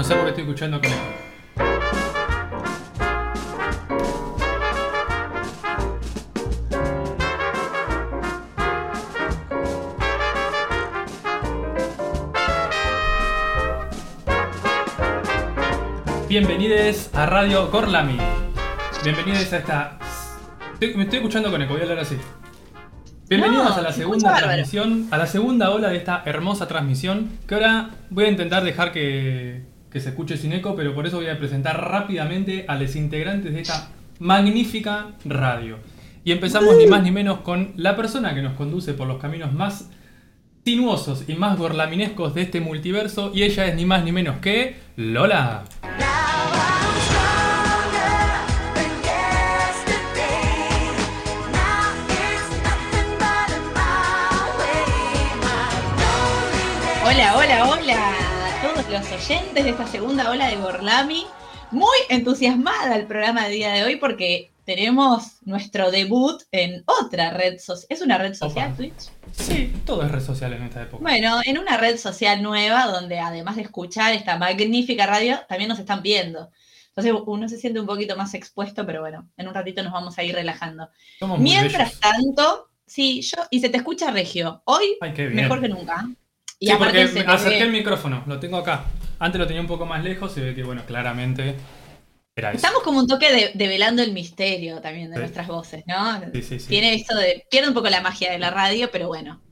No sé por qué estoy escuchando con eco. Bienvenidos a Radio Corlami. Bienvenidos a esta. Estoy- me estoy escuchando con eco, voy a hablar así. Bienvenidos No, a la se segunda escucha bárbaro. transmisión, a la segunda ola de esta hermosa transmisión, que ahora voy a intentar dejar que, que se escuche sin eco, pero por eso voy a presentar rápidamente a los integrantes de esta magnífica radio. Y empezamos ni más ni menos con la persona que nos conduce por los caminos más sinuosos y más gorlaminescos de este multiverso, y ella es ni más ni menos que Lola. Hola, hola, hola los oyentes de esta segunda ola de Gorlami. Muy entusiasmada el programa de día de hoy porque tenemos nuestro debut en otra red social. ¿Es una red social, Opa. Twitch? Sí, todo es red social en esta época. Bueno, en una red social nueva donde además de escuchar esta magnífica radio, también nos están viendo. Entonces uno se siente un poquito más expuesto, pero bueno, en un ratito nos vamos a ir relajando. Somos Mientras tanto, sí, yo, y se te escucha regio. Hoy Ay, mejor que nunca. Y sí, aparte porque se acerqué ve- el micrófono, lo tengo acá. Antes lo tenía un poco más lejos, se ve que, bueno, claramente era eso. Estamos como un toque de, develando el misterio también de Sí. nuestras voces, ¿no? Sí, sí, sí. Tiene esto de. Pierde un poco la magia de la radio, pero bueno.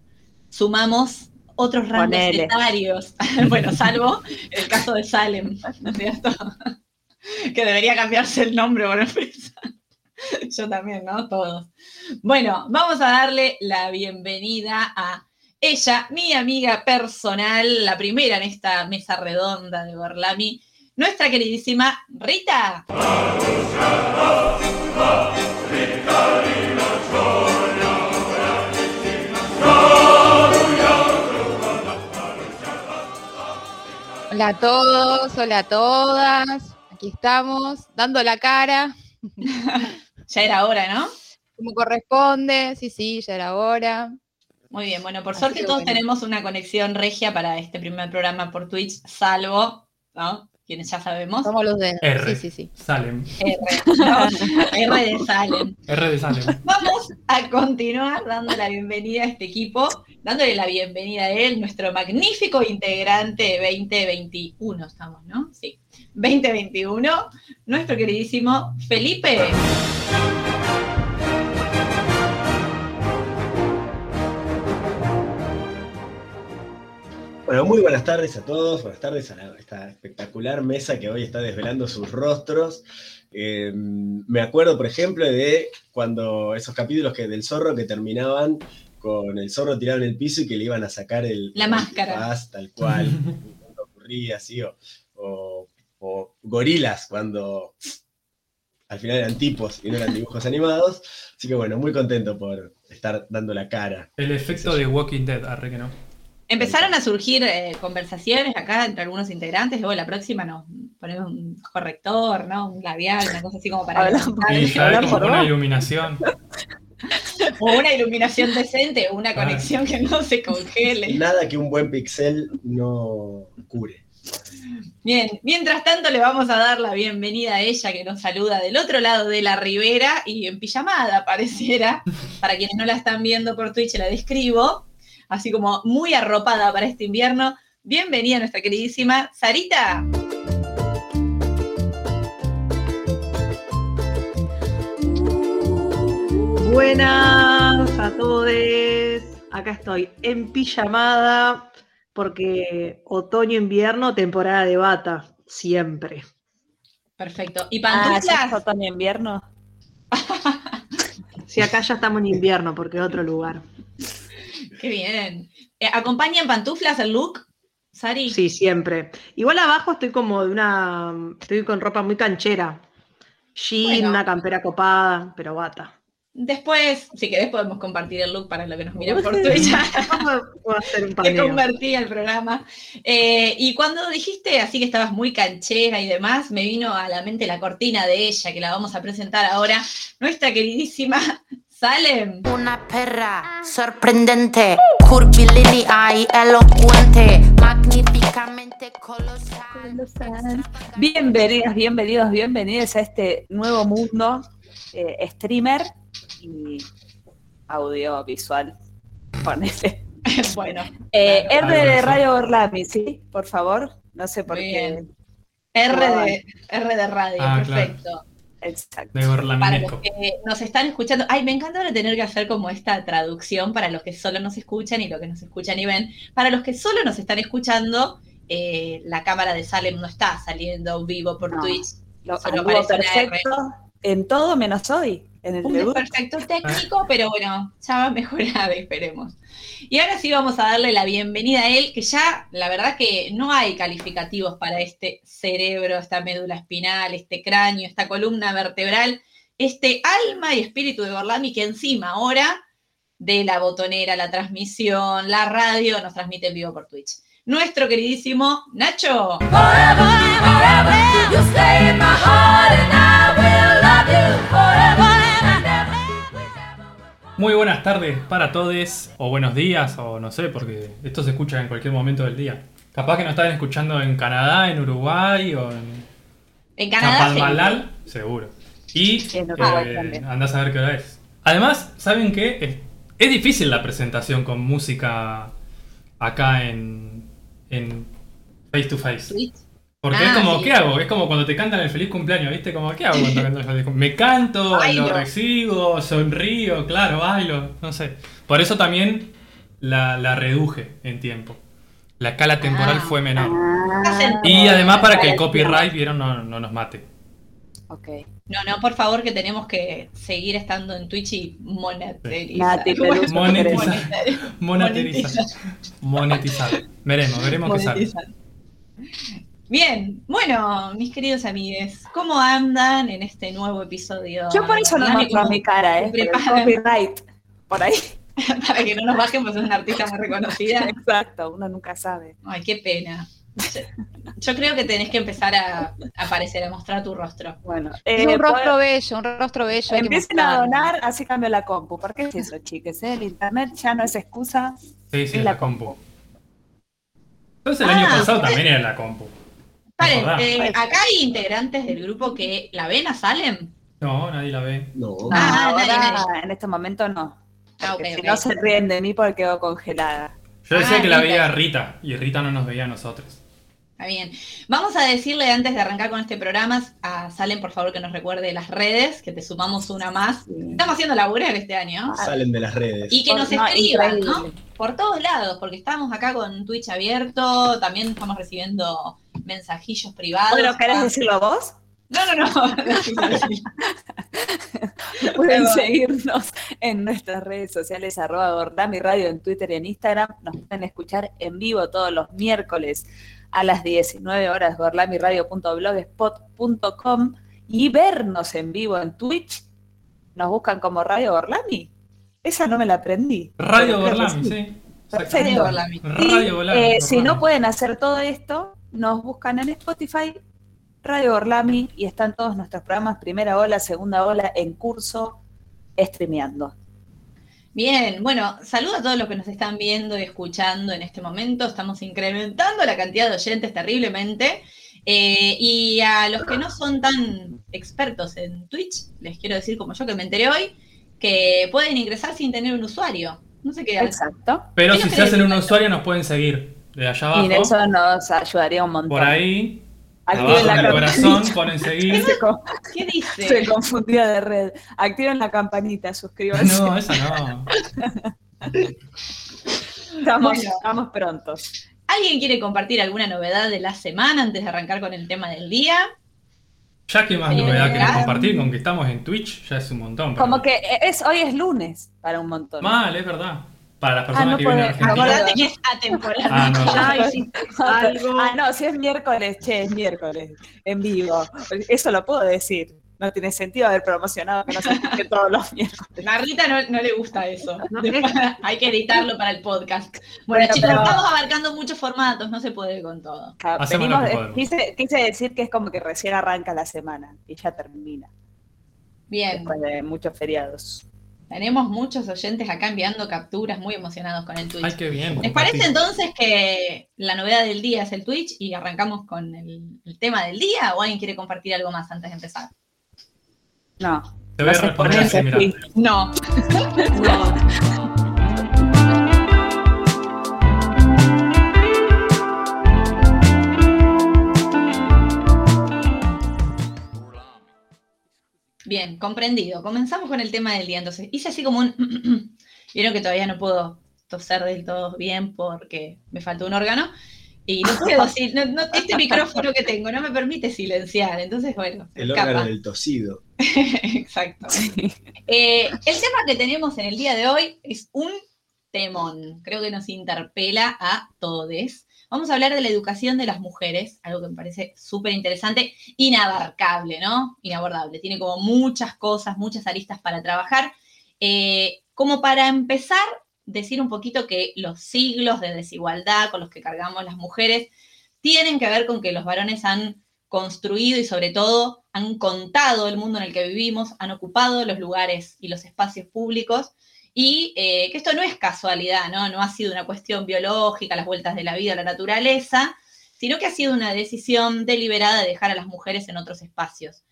Sumamos otros rangos etarios. bueno, salvo el caso de Salem, ¿no es cierto? que debería cambiarse el nombre por empresa. Yo también, ¿no? Todos. Bueno, vamos a darle la bienvenida a ella, mi amiga personal, la primera en esta mesa redonda de Borlami, nuestra queridísima Rita. Hola a todos, hola a todas. Aquí estamos, dando la cara, Ya era hora, ¿no? como corresponde. Sí, sí, ya era hora. Muy bien, bueno, por Así suerte todos bueno. tenemos una conexión regia para este primer programa por Twitch, salvo, ¿no? Quienes ya sabemos. Somos los de. R. Sí, sí, sí. Salem. R, ¿no? R de Salem. R de Salem. Vamos a continuar dando la bienvenida a este equipo, dándole la bienvenida a él, nuestro magnífico integrante 2021, estamos, ¿no? Sí, 2021, nuestro queridísimo Felipe. Bueno, muy buenas tardes a todos, buenas tardes a la- esta espectacular mesa que hoy está desvelando sus rostros. Eh, me acuerdo, por ejemplo, de cuando esos capítulos que, del zorro que terminaban con el zorro tirado en el piso y que le iban a sacar el La el máscara. tal cual, cuando ocurría así, o, o- o gorilas cuando al final eran tipos y no eran dibujos animados. Así que bueno, muy contento por estar dando la cara. El efecto de Walking Dead, arre que no. Empezaron a surgir eh, conversaciones acá entre algunos integrantes, luego la próxima nos ponemos un corrector, ¿no? Un labial, una cosa así como para hablar como por una vos. iluminación. o una iluminación decente, o una Claro. conexión que no se congele. Nada que un buen pixel no cure. Bien, mientras tanto le vamos a dar la bienvenida a ella que nos saluda del otro lado de la ribera y en pijamada pareciera. Para quienes no la están viendo por Twitch la describo, así como muy arropada para este invierno. Bienvenida nuestra queridísima Sarita. Buenas a todos. Acá estoy en pijamada porque otoño-invierno, temporada de bata, siempre. Perfecto. ¿Y Ah, ¿ya pantuflas? es otoño-invierno? Si acá ya estamos en invierno, porque es otro lugar. Qué bien. Eh, ¿Acompañan pantuflas el look, Sari? Sí, siempre. Igual abajo estoy como de una. Estoy con ropa muy canchera. Jean, Bueno. una campera copada, pero bata. Después, si querés, podemos compartir el look para lo que nos miren por Twitch. Paneo. convertí el programa. Eh, y cuando dijiste así que estabas muy canchera y demás, me vino a la mente la cortina de ella, que la vamos a presentar ahora, nuestra queridísima Salem. Una perra sorprendente, curvilínea y elocuente, magníficamente colosal. Bienvenidas, bienvenidos, bienvenidos a este nuevo mundo eh, streamer y audiovisual. Ponele. bueno, Eh, Bueno, R de Radio Orlami, ¿sí? Por favor. No sé por Bien. qué. R de, R de radio, Ah, claro. Perfecto. Exacto. De Para los que nos están escuchando, ay, me encanta ahora tener que hacer como esta traducción para los que solo nos escuchan y los que nos escuchan y ven. Para los que solo nos están escuchando, eh, la cámara de Salem no está saliendo vivo por No. Twitch. Lo Solo perfecto en todo menos hoy. En el Un debut. desperfecto técnico, pero bueno, ya va a mejorar, esperemos. Y ahora sí vamos a darle la bienvenida a él, que ya, la verdad que no hay calificativos para este cerebro, esta médula espinal, este cráneo, esta columna vertebral, este alma y espíritu de Gorlami que encima ahora de la botonera, la transmisión, la radio, nos transmite en vivo por Twitch. Nuestro queridísimo Nacho. Muy buenas tardes para todos, o buenos días, o no sé, porque esto se escucha en cualquier momento del día. Capaz que nos están escuchando en Canadá, en Uruguay o en En Canadá. seguro. Y eh, andás a ver qué hora es. Además, ¿saben qué? Es, es difícil la presentación con música acá en, en face to face. Porque Ah, es como, sí. ¿qué hago? Es como cuando te cantan el feliz cumpleaños, ¿viste? Como, ¿qué hago cuando cantan el feliz cumpleaños? Me canto, Bailo. lo recibo, sonrío, claro, bailo, no sé. Por eso también la, la reduje en tiempo. La escala temporal Ah. fue menor. Y además para que el copyright, vieron, no, no nos mate. Ok. No, no, por favor, que tenemos que seguir estando en Twitch y Monetizar. Monetizar. Monetarizar. Monetizar. Veremos, veremos qué sale. Bien, bueno, mis queridos amigues, ¿cómo andan en este nuevo episodio? Yo por eso no muestro mi cara, ¿eh? Por copyright. Por ahí. Para que no nos bajen, pues es una artista muy reconocida. Exacto, uno nunca sabe. Ay, qué pena. Yo creo que tenés que empezar a aparecer, a mostrar tu rostro. Bueno, Es eh, un rostro bello, un rostro bello. Empiecen a donar, así cambio la compu. ¿Por qué es eso, chicas? eh? El internet ya no es excusa. Sí, sí, Es la, la compu. Entonces el año Ah, pasado también era la compu. Paren, eh, acá hay integrantes del grupo que la ven a Salem. No, nadie la ve. No. Ah, ahora, nadie, en este momento no. Ah, si no se ríen de mí porque quedo congelada. Yo decía Ah, que la veía Rita y Rita no nos veía a nosotros. Está bien. Vamos a decirle antes de arrancar con este programa a Salem, por favor, que nos recuerde las redes, que te sumamos una más. Estamos haciendo laburar este año. Salen de las redes. Y que nos No, escriban, ¿no? Por todos lados, porque estamos acá con Twitch abierto, también estamos recibiendo mensajillos privados. Bueno, ¿querés Ah, decirlo vos? No, no, no. Pueden seguirnos en nuestras redes sociales, arroba Gordami Radio en Twitter y en Instagram. Nos pueden escuchar en vivo todos los miércoles a las 19 horas, gorlamiradio.blogspot.com y vernos en vivo en Twitch. Nos buscan como Radio Gorlami. Esa no me la aprendí. Radio Gorlami, sí. Radio Gorlami. Radio Gorlami. eh, si no Gorlami. pueden hacer todo esto, nos buscan en Spotify, Radio Orlami, y están todos nuestros programas, primera ola, segunda ola, en curso, streameando. Bien, bueno, saludo a todos los que nos están viendo y escuchando en este momento. Estamos incrementando la cantidad de oyentes terriblemente. Eh, y a los que no son tan expertos en Twitch, les quiero decir, como yo que me enteré hoy, que pueden ingresar sin tener un usuario. No sé qué. Exacto. Pero ¿Qué si se hacen un usuario nos pueden seguir. De allá Y abajo, eso nos ayudaría un montón. por ahí, Activen la el corazón, ponen seguir. ¿Qué dice? se confundió de red. Activen la campanita, suscríbanse. No, esa no. estamos, Bueno. estamos prontos. ¿Alguien quiere compartir alguna novedad de la semana antes de arrancar con el tema del día? Ya que más Eh, novedad querés claro. compartir, con que estamos en Twitch, ya es un montón. Como mí. que es hoy es lunes para un montón. Mal, es verdad. Para las personas Ah, no que viven Argentina. Acordate que es atemporal. Ah, no. Algo. Ah, no, si es miércoles, che, es miércoles, en vivo. Eso lo puedo decir. No tiene sentido haber promocionado que no se todos los miércoles. A Rita no, no le gusta eso. Hay que editarlo para el podcast. Bueno, Bueno, chicos, pero- estamos abarcando muchos formatos, no se puede con todo. Acá, Hacemos venimos lo que de- podemos. quise, quise decir que es como que recién arranca la semana y ya termina, Bien. después de muchos feriados. Tenemos muchos oyentes acá enviando capturas muy emocionados con el Twitch. Ay, qué bien. ¿Les parece entonces que la novedad del día es el Twitch y arrancamos con el, el tema del día o alguien quiere compartir algo más antes de empezar? No. Te voy a responder así, mira. No. No. Bien, comprendido. Comenzamos con el tema del día. Entonces, hice así como un... Vieron que todavía no puedo toser del todo bien porque me falta un órgano. Y no puedo así, no- no- este micrófono que tengo no me permite silenciar. Entonces, bueno, El escapa. órgano del tosido. Exacto. Eh, el tema que tenemos en el día de hoy es un temón. Creo que nos interpela a todos. Vamos a hablar de la educación de las mujeres, algo que me parece súper interesante, inabarcable, ¿no? Inabordable. Tiene como muchas cosas, muchas aristas para trabajar. Eh, como para empezar, decir un poquito que los siglos de desigualdad con los que cargamos las mujeres tienen que ver con que los varones han construido y sobre todo han contado el mundo en el que vivimos, han ocupado los lugares y los espacios públicos y eh, que esto no es casualidad, ¿no? No ha sido una cuestión biológica, las vueltas de la vida, la naturaleza, sino que ha sido una decisión deliberada de dejar a las mujeres en otros espacios.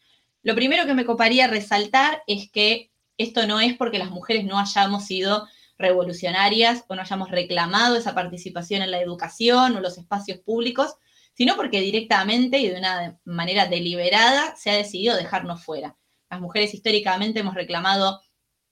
Lo primero que me coparía resaltar es que esto no es porque las mujeres no hayamos sido revolucionarias o no hayamos reclamado esa participación en la educación o los espacios públicos, sino porque directamente y de una manera deliberada se ha decidido dejarnos fuera. Las mujeres históricamente hemos reclamado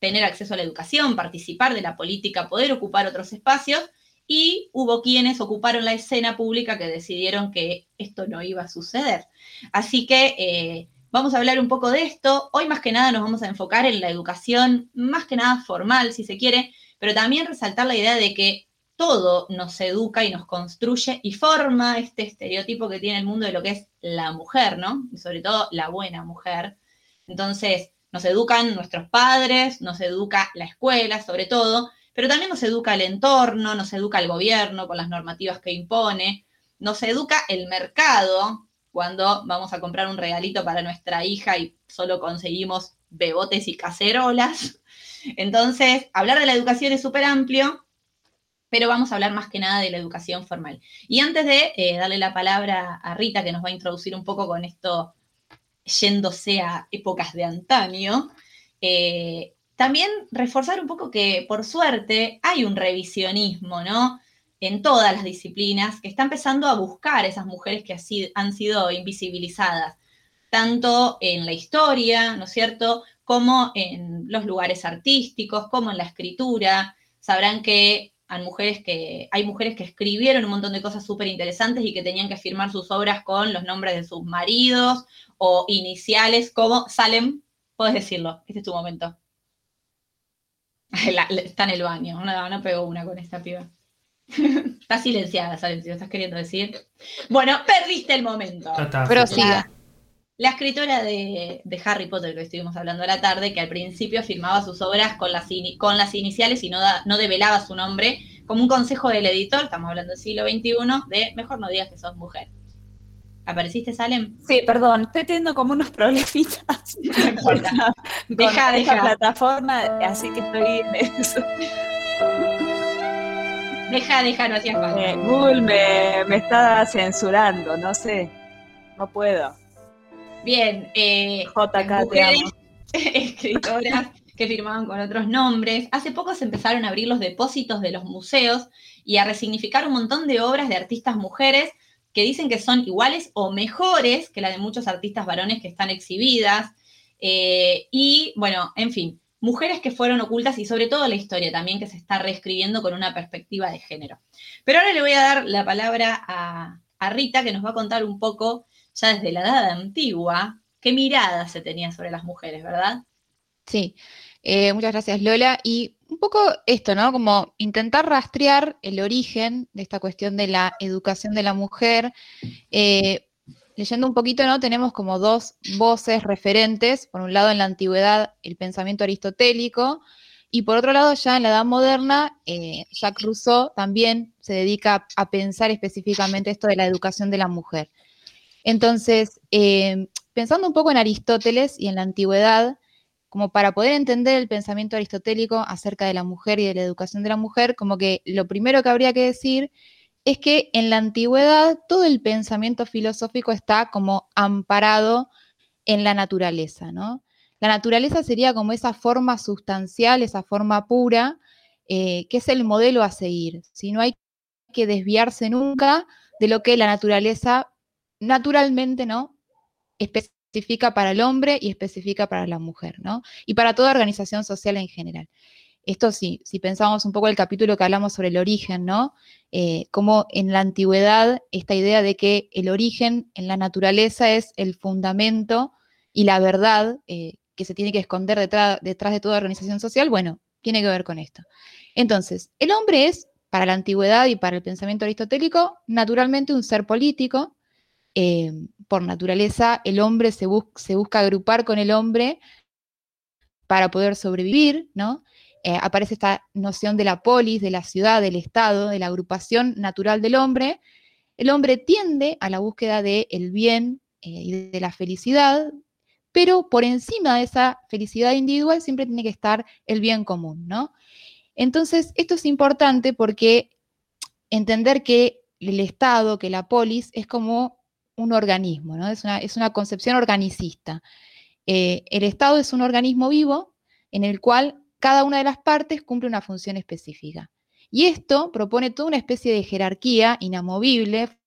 tener acceso a la educación, participar de la política, poder ocupar otros espacios, y hubo quienes ocuparon la escena pública que decidieron que esto no iba a suceder. Así que eh, vamos a hablar un poco de esto. Hoy más que nada nos vamos a enfocar en la educación, más que nada formal, si se quiere, pero también resaltar la idea de que todo nos educa y nos construye y forma este estereotipo que tiene el mundo de lo que es la mujer, ¿no? Y sobre todo la buena mujer. Entonces, nos educan nuestros padres, nos educa la escuela, sobre todo, pero también nos educa el entorno, nos educa el gobierno con las normativas que impone, nos educa el mercado cuando vamos a comprar un regalito para nuestra hija y solo conseguimos bebotes y cacerolas. Entonces, hablar de la educación es súper amplio, pero vamos a hablar más que nada de la educación formal. Y antes de eh, darle la palabra a Rita, que nos va a introducir un poco con esto, yéndose a épocas de antaño, eh, también reforzar un poco que, por suerte, hay un revisionismo, ¿no? En todas las disciplinas que está empezando a buscar esas mujeres que han sido invisibilizadas, tanto en la historia, ¿no es cierto?, como en los lugares artísticos, como en la escritura. Sabrán que hay mujeres que, hay mujeres que escribieron un montón de cosas súper interesantes y que tenían que firmar sus obras con los nombres de sus maridos o iniciales, como Salem, puedes decirlo, este es tu momento. La- la- está en el baño, no, no pegó una con esta piba. está silenciada, Salem, si lo estás queriendo decir. Bueno, perdiste el momento. Ya está. Prosiga. La escritora de, de Harry Potter que estuvimos hablando a la tarde, que al principio firmaba sus obras con las, con las iniciales y no, da- no develaba su nombre, como un consejo del editor, estamos hablando del siglo XXI, de mejor no digas que sos mujer. ¿Apareciste, Salem? Sí, perdón, estoy teniendo como unos problemitas. No importa. con Deja, esta deja. plataforma, así que estoy en eso. Deja, deja, no hacía falta. Eh, Google me, me está censurando, no sé. No puedo. Bien, eh, JK, te mujeres amo. escritoras que firmaban con otros nombres. Hace poco se empezaron a abrir los depósitos de los museos y a resignificar un montón de obras de artistas mujeres que dicen que son iguales o mejores que la de muchos artistas varones que están exhibidas. Eh, y bueno, en fin, mujeres que fueron ocultas y sobre todo la historia también que se está reescribiendo con una perspectiva de género. Pero ahora le voy a dar la palabra a, a Rita que nos va a contar un poco, ya desde la edad antigua, qué mirada se tenía sobre las mujeres, ¿verdad? Sí, eh, muchas gracias Lola. Y un poco esto, ¿no? Como intentar rastrear el origen de esta cuestión de la educación de la mujer. Eh, leyendo un poquito, ¿no? Tenemos como dos voces referentes. Por un lado, en la antigüedad, el pensamiento aristotélico. Y por otro lado, ya en la edad moderna, eh, Jacques Rousseau también se dedica a pensar específicamente esto de la educación de la mujer. Entonces, eh, pensando un poco en Aristóteles y en la antigüedad, como para poder entender el pensamiento aristotélico acerca de la mujer y de la educación de la mujer, como que lo primero que habría que decir es que en la antigüedad todo el pensamiento filosófico está como amparado en la naturaleza, ¿no? La naturaleza sería como esa forma sustancial, esa forma pura, eh, que es el modelo a seguir. Si no hay que desviarse nunca de lo que la naturaleza naturalmente, ¿no? Especifica para el hombre y especifica para la mujer, ¿no? Y para toda organización social en general. Esto sí, si pensamos un poco el capítulo que hablamos sobre el origen, ¿no? Eh, como en la antigüedad esta idea de que el origen en la naturaleza es el fundamento y la verdad eh, que se tiene que esconder detrás, detrás de toda organización social, bueno, tiene que ver con esto. Entonces, el hombre es, para la antigüedad y para el pensamiento aristotélico, naturalmente un ser político. Eh, por naturaleza, el hombre se, busca agrupar con el hombre para poder sobrevivir, ¿no? Eh, aparece esta noción de la polis, de la ciudad, del Estado, de la agrupación natural del hombre. El hombre tiende a la búsqueda del bien eh, y de la felicidad, pero por encima de esa felicidad individual siempre tiene que estar el bien común, ¿no? Entonces, esto es importante porque entender que el Estado, que la polis, es como un organismo, ¿no? Es una, concepción organicista. Eh, el Estado es un organismo vivo en el cual cada una de las partes cumple una función específica. Y esto propone toda una especie de jerarquía inamovible,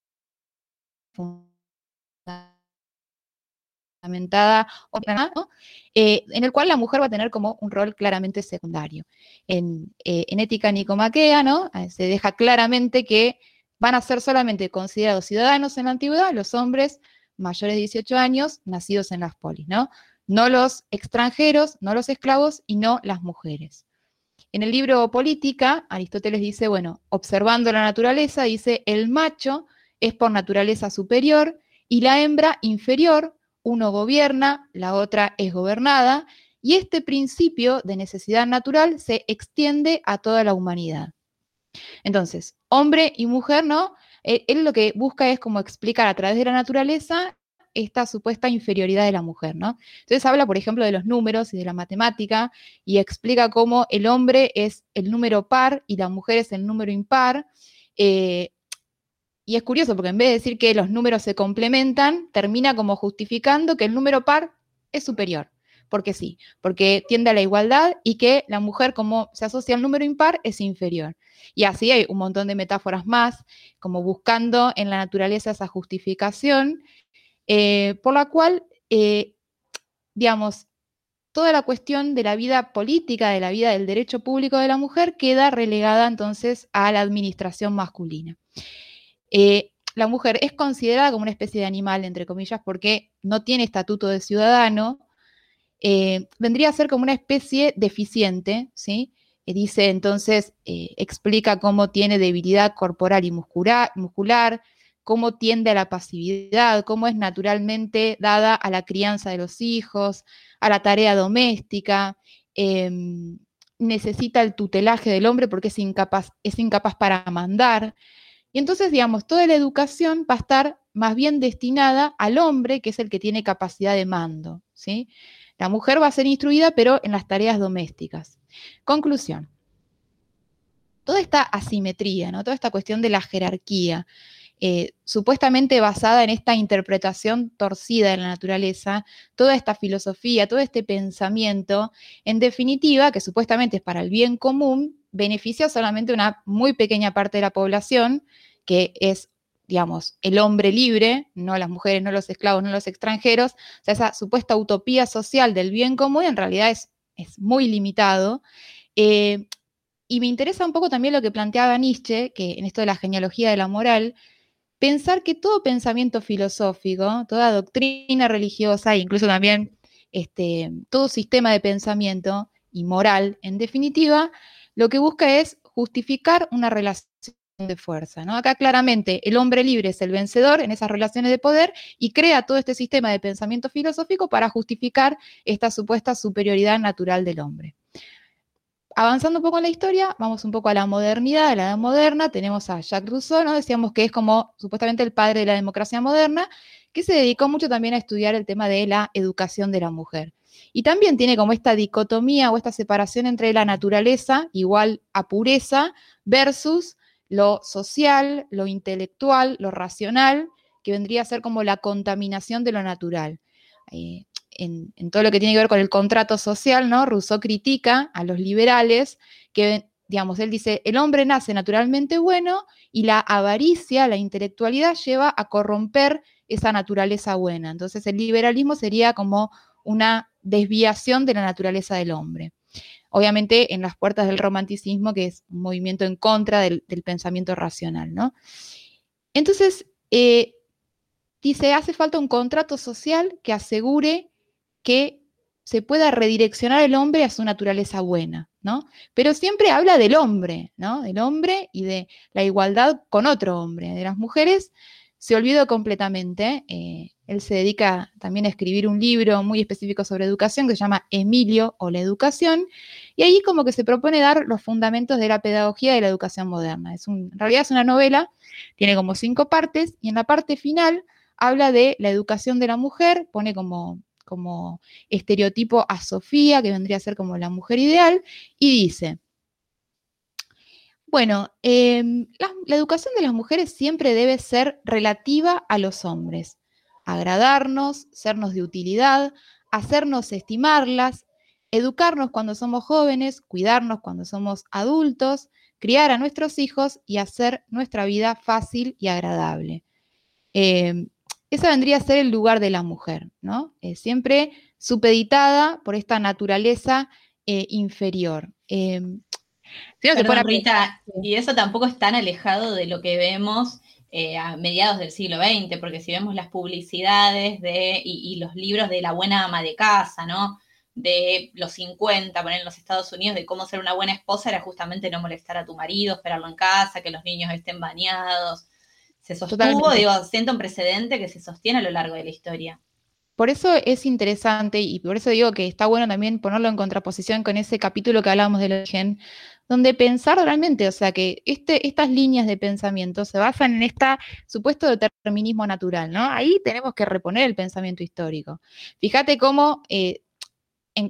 fundamentada, eh, en el cual la mujer va a tener como un rol claramente secundario. En, eh, ética nicomaquea ¿no? Se deja claramente que van a ser solamente considerados ciudadanos en la antigüedad los hombres mayores de 18 años nacidos en las polis, ¿no? No los extranjeros, no los esclavos y no las mujeres. En el libro Política, Aristóteles dice, bueno, observando la naturaleza, dice, el macho es por naturaleza superior y la hembra inferior uno gobierna, la otra es gobernada, y este principio de necesidad natural se extiende a toda la humanidad. Entonces, hombre y mujer, ¿no? Eh, él, lo que busca es como explicar a través de la naturaleza esta supuesta inferioridad de la mujer, ¿no? Entonces habla, por ejemplo, de los números y de la matemática y explica cómo el hombre es el número par y la mujer es el número impar. Eh, y es curioso porque en vez de decir que los números se complementan, termina como justificando que el número par es superior. Porque sí, porque tiende a la igualdad y que la mujer, como se asocia al número impar, es inferior. Y así hay un montón de metáforas más, como buscando en la naturaleza esa justificación, eh, por la cual, eh, digamos, toda la cuestión de la vida política, de la vida del derecho público de la mujer, queda relegada entonces a la administración masculina. Eh, la mujer es considerada como una especie de animal, entre comillas, porque no tiene estatuto de ciudadano, eh, vendría a ser como una especie deficiente, ¿sí? Eh, dice entonces, explica cómo tiene debilidad corporal y muscular, muscular, cómo tiende a la pasividad, cómo es naturalmente dada a la crianza de los hijos, a la tarea doméstica, em, necesita el tutelaje del hombre porque es incapaz, es incapaz para mandar. Y entonces, digamos, toda la educación va a estar más bien destinada al hombre, que es el que tiene capacidad de mando, ¿sí? La mujer va a ser instruida, pero en las tareas domésticas. Conclusión. Toda esta asimetría, ¿no? toda esta cuestión de la jerarquía, eh, supuestamente basada en esta interpretación torcida de la naturaleza, toda esta filosofía, todo este pensamiento, en definitiva, que supuestamente es para el bien común, beneficia solamente una muy pequeña parte de la población, que es, digamos, el hombre libre, no las mujeres, no los esclavos, no los extranjeros, o sea, esa supuesta utopía social del bien común en realidad es, es muy limitado. Eh, y me interesa un poco también lo que planteaba Nietzsche, que en esto de la genealogía de la moral, pensar que todo pensamiento filosófico, toda doctrina religiosa, incluso también este, todo sistema de pensamiento y moral, en definitiva, lo que busca es justificar una relación de fuerza. ¿no? Acá claramente el hombre libre es el vencedor en esas relaciones de poder y crea todo este sistema de pensamiento filosófico para justificar esta supuesta superioridad natural del hombre. avanzando un poco en la historia, vamos un poco a la modernidad, a la edad moderna, tenemos a Jacques Rousseau, ¿no? Decíamos que es como supuestamente el padre de la democracia moderna, que se dedicó mucho también a estudiar el tema de la educación de la mujer. Y también tiene como esta dicotomía o esta separación entre la naturaleza, igual a pureza, versus lo social, lo intelectual, lo racional, que vendría a ser como la contaminación de lo natural. Eh, en, todo lo que tiene que ver con el contrato social, ¿no? Rousseau critica a los liberales que, digamos, él dice, el hombre nace naturalmente bueno y la avaricia, la intelectualidad lleva a corromper esa naturaleza buena. Entonces el liberalismo sería como una desviación de la naturaleza del hombre. Obviamente en las puertas del romanticismo, que es un movimiento en contra del, pensamiento racional, ¿no? Entonces, eh, dice, hace falta un contrato social que asegure que se pueda redireccionar el hombre a su naturaleza buena, ¿no? Pero siempre habla del hombre, ¿no? Del hombre y de la igualdad con otro hombre. De las mujeres se olvidó completamente. Eh, él se dedica también a escribir un libro muy específico sobre educación que se llama Emilio o la educación, y ahí como que se propone dar los fundamentos de la pedagogía de la educación moderna. Es en realidad es una novela, tiene como cinco partes, y en la parte final habla de la educación de la mujer, pone como como estereotipo a Sofía, que vendría a ser como la mujer ideal, y dice, bueno, em, la, educación de las mujeres siempre debe ser relativa a los hombres, agradarnos, sernos de utilidad, hacernos estimarlas, educarnos cuando somos jóvenes, cuidarnos cuando somos adultos, criar a nuestros hijos y hacer nuestra vida fácil y agradable. Em, ese vendría a ser el lugar de la mujer, ¿no? Eh, siempre supeditada por esta naturaleza eh, inferior. Em, Rita, y eso tampoco es tan alejado de lo que vemos eh, a mediados del siglo XX, porque si vemos las publicidades de, y, los libros de la buena ama de casa, ¿no? De los 50, poner en los Estados Unidos, de cómo ser una buena esposa era justamente no molestar a tu marido, esperarlo en casa, que los niños estén bañados, se sostuvo, digo, siento un precedente que se sostiene a lo largo de la historia. Por eso es interesante y por eso digo que está bueno también ponerlo en contraposición con ese capítulo que hablábamos del origen, donde pensar realmente, o sea, que este, estas líneas de pensamiento se basan en este supuesto determinismo natural, ¿no? Ahí tenemos que reponer el pensamiento histórico. Fíjate cómo eh,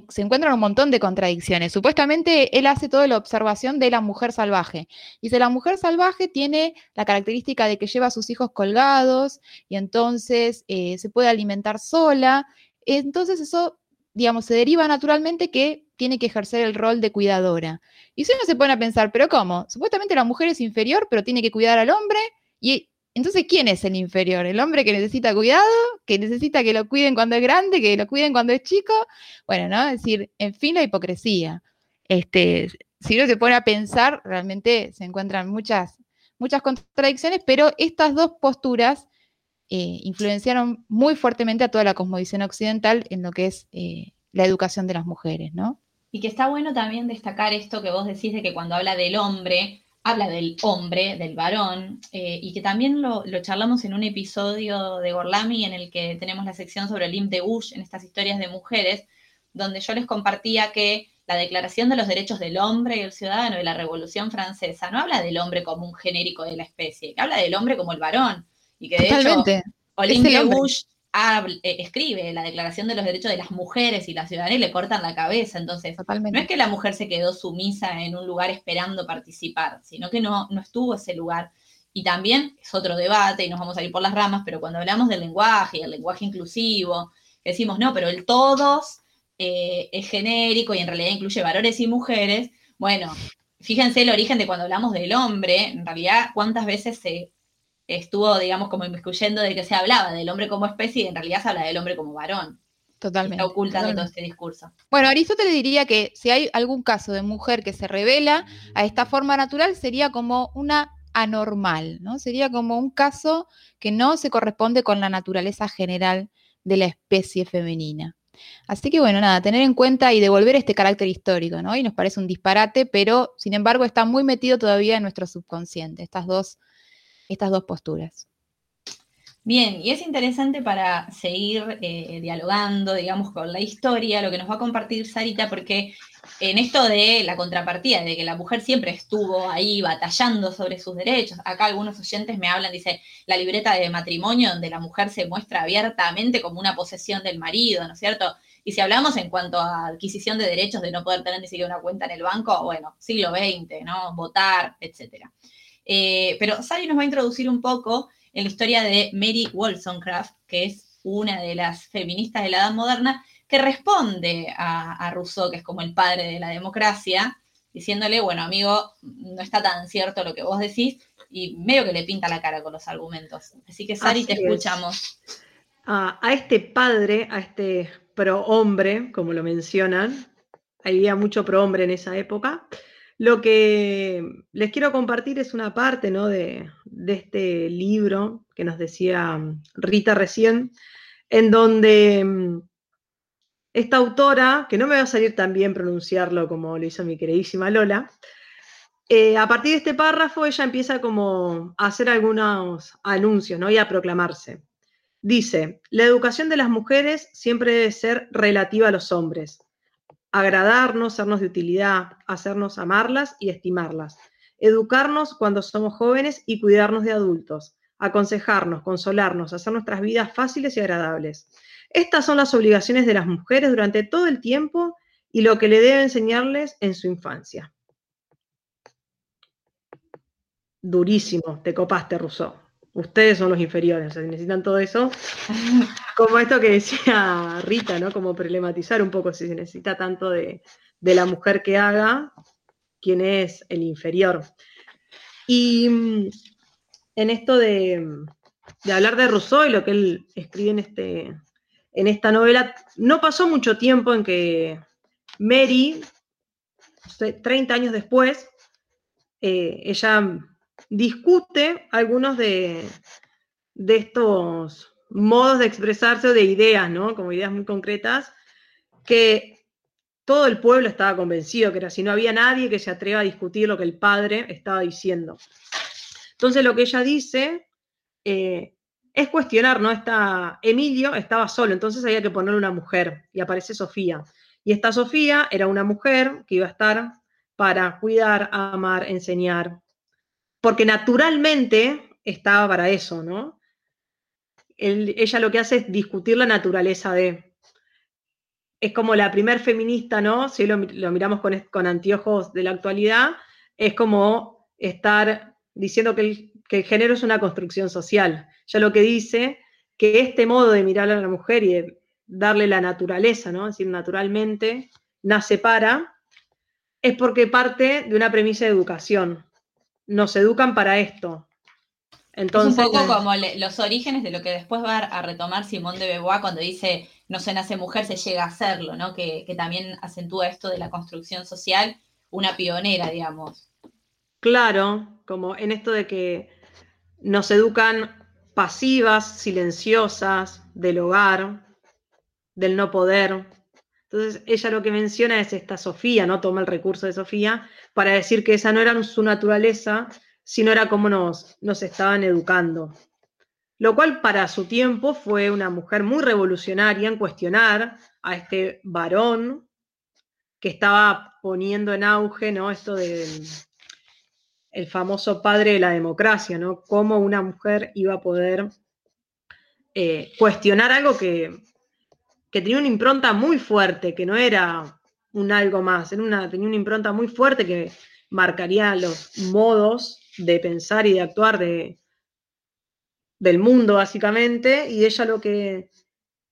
se encuentran un montón de contradicciones. Supuestamente él hace toda la observación de la mujer salvaje. Dice, la mujer salvaje tiene la característica de que lleva a sus hijos colgados y entonces eh, se puede alimentar sola. Entonces eso, digamos, se deriva naturalmente que tiene que ejercer el rol de cuidadora. Y si uno se pone a pensar, pero ¿cómo? Supuestamente la mujer es inferior, pero tiene que cuidar al hombre y entonces, ¿quién es el inferior? ¿El hombre que necesita cuidado? ¿Que necesita que lo cuiden cuando es grande? ¿Que lo cuiden cuando es chico? Bueno, ¿no? Es decir, en fin, la hipocresía. Este, si uno se pone a pensar, realmente se encuentran muchas, muchas contradicciones, pero estas dos posturas eh, influenciaron muy fuertemente a toda la cosmovisión occidental en lo que es eh, la educación de las mujeres, ¿no? Y que está bueno también destacar esto que vos decís de que cuando habla del hombre, habla del hombre, del varón, eh, y que también lo, charlamos en un episodio de Gorlami en el que tenemos la sección sobre el de Bush en estas historias de mujeres, donde yo les compartía que la Declaración de los Derechos del Hombre y el Ciudadano de la Revolución Francesa no habla del hombre como un genérico de la especie, que habla del hombre como el varón, y que de hecho Olympe Bush eh, escribe la Declaración de los Derechos de las Mujeres y la ciudadanía y le cortan la cabeza. Entonces, no es que la mujer se quedó sumisa en un lugar esperando participar, sino que no, no estuvo ese lugar. Y también es otro debate, y nos vamos a ir por las ramas, pero cuando hablamos del lenguaje, el lenguaje inclusivo, decimos, no, pero el todos eh, es genérico y en realidad incluye varones y mujeres, bueno, fíjense el origen de cuando hablamos del hombre, en realidad cuántas veces se estuvo, digamos, como inmiscuyendo de que se hablaba del hombre como especie y en realidad se habla del hombre como varón. Totalmente. Está ocultando todo este discurso. Bueno, Aristóteles diría que si hay algún caso de mujer que se revela a esta forma natural, sería como una anormal, ¿no? Sería como un caso que no se corresponde con la naturaleza general de la especie femenina. Así que bueno, nada, tener en cuenta y devolver este carácter histórico, ¿no? Y nos parece un disparate, pero sin embargo está muy metido todavía en nuestro subconsciente, estas dos estas dos posturas. Bien, y es interesante para seguir eh, dialogando, digamos, con la historia, lo que nos va a compartir Sarita, porque en esto de la contrapartida, de que la mujer siempre estuvo ahí batallando sobre sus derechos, acá algunos oyentes me hablan, dice, la libreta de matrimonio donde la mujer se muestra abiertamente como una posesión del marido, ¿no es cierto? Y si hablamos en cuanto a adquisición de derechos de no poder tener ni siquiera una cuenta en el banco, bueno, siglo XX, ¿no? Votar, etcétera. Eh, pero Sally nos va a introducir un poco en la historia de Mary Wollstonecraft, que es una de las feministas de la Edad Moderna, que responde a, Rousseau, que es como el padre de la democracia, diciéndole, bueno, amigo, no está tan cierto lo que vos decís, y medio que le pinta la cara con los argumentos. Así que, Sari, te escuchamos. a este padre, a este pro hombre, como lo mencionan, había mucho pro hombre en esa época, lo que les quiero compartir es una parte ¿no? de, este libro que nos decía mm, Rita recién, en donde mm, esta autora, que no me va a salir tan bien pronunciarlo como lo hizo mi queridísima Lola, eh, a partir de este párrafo ella empieza como a hacer algunos anuncios ¿no? y a proclamarse. Dice, la educación de las mujeres siempre debe ser relativa a los hombres agradarnos, sernos de utilidad, hacernos amarlas y estimarlas, educarnos cuando somos jóvenes y cuidarnos de adultos, aconsejarnos, consolarnos, hacer nuestras vidas fáciles y agradables. Estas son las obligaciones de las mujeres durante todo el tiempo y lo que le debe enseñarles en su infancia. Durísimo, te copaste, Rousseau. Ustedes son los inferiores, necesitan todo eso. Como esto que decía Rita, ¿no? Como problematizar un poco si se necesita tanto de, la mujer que haga, quién es el inferior. Y mm, en esto de, hablar de Rousseau y lo que él escribe en, este, en esta novela, no pasó mucho tiempo en que Mary, 30 años después, eh, ella discute algunos de, de estos modos de expresarse o de ideas, ¿no? Como ideas muy concretas, que todo el pueblo estaba convencido que era si no había nadie que se atreva a discutir lo que el padre estaba diciendo. Entonces lo que ella dice eh, es cuestionar, ¿no? Está, Emilio estaba solo, entonces había que ponerle una mujer y aparece Sofía. Y esta Sofía era una mujer que iba a estar para cuidar, amar, enseñar, porque naturalmente estaba para eso, ¿no? ella lo que hace es discutir la naturaleza de... Es como la primer feminista, ¿no? Si lo, miramos con, con, anteojos de la actualidad, es como estar diciendo que el, que el género es una construcción social. Ya lo que dice que este modo de mirar a la mujer y de darle la naturaleza, ¿no? Es decir, naturalmente nace para, es porque parte de una premisa de educación nos educan para esto. Entonces, es un poco como los orígenes de lo que después va a retomar Simón de Beauvoir cuando dice no se nace mujer, se llega a serlo, ¿no? Que, también acentúa esto de la construcción social, una pionera, digamos. Claro, como en esto de que nos educan pasivas, silenciosas, del hogar, del no poder. Entonces, ella lo que menciona es esta Sofía, ¿no? Toma el recurso de Sofía para decir que esa no era su naturaleza, sino era como nos, nos estaban educando. Lo cual para su tiempo fue una mujer muy revolucionaria en cuestionar a este varón que estaba poniendo en auge, ¿no? Esto del el famoso padre de la democracia, ¿no? Cómo una mujer iba a poder eh, cuestionar algo que que tenía una impronta muy fuerte, que no era un algo más, una, tenía una impronta muy fuerte que marcaría los modos de pensar y de actuar de, del mundo, básicamente, y ella lo que,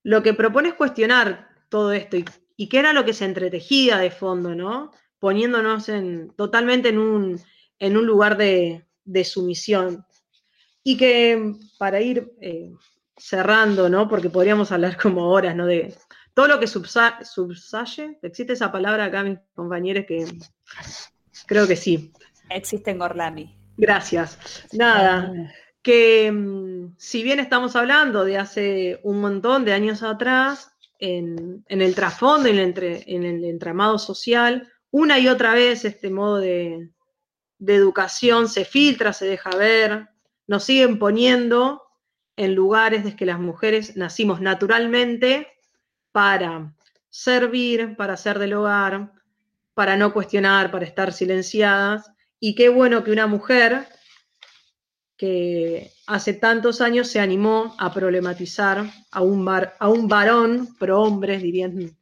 lo que propone es cuestionar todo esto y, y qué era lo que se entretejía de fondo, ¿no? Poniéndonos en, totalmente en un, en un lugar de, sumisión. Y que para ir eh, cerrando, ¿no? Porque podríamos hablar como horas, ¿no? De todo lo que subsaye. ¿Existe esa palabra acá, mis compañeros? Que creo que sí. Existe en Gorlami. Gracias. Nada, que mm, si bien estamos hablando de hace un montón de años atrás, en, el trasfondo, en el, en el entramado social, una y otra vez este modo de, de educación se filtra, se deja ver, nos siguen poniendo en lugares de que las mujeres nacimos naturalmente para servir, para ser del hogar, para no cuestionar, para estar silenciadas. Y qué bueno que una mujer que hace tantos años se animó a problematizar a un, var- a un varón, pro hombres, dirían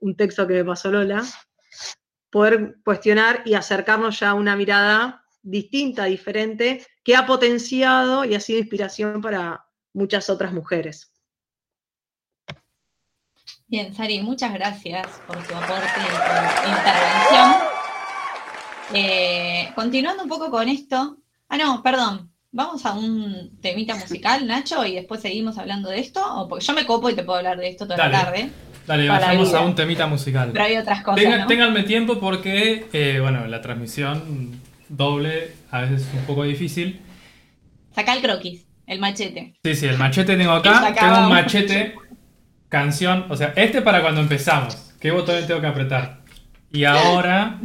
un texto que me pasó Lola, poder cuestionar y acercarnos ya a una mirada distinta, diferente, que ha potenciado y ha sido inspiración para muchas otras mujeres. Bien, Sari, muchas gracias por tu aporte y tu intervención. Eh, continuando un poco con esto. Ah, no, perdón. Vamos a un temita musical, Nacho, y después seguimos hablando de esto. O porque yo me copo y te puedo hablar de esto toda Dale. la tarde. Dale, vayamos a un temita musical. Pero hay otras cosas. Tenga- ¿no? Ténganme tiempo porque, eh, bueno, la transmisión doble a veces es un poco difícil. Saca el croquis, el machete. Sí, sí, el machete tengo acá. Tengo un machete, canción. O sea, este para cuando empezamos. ¿Qué botón tengo que apretar? Y ahora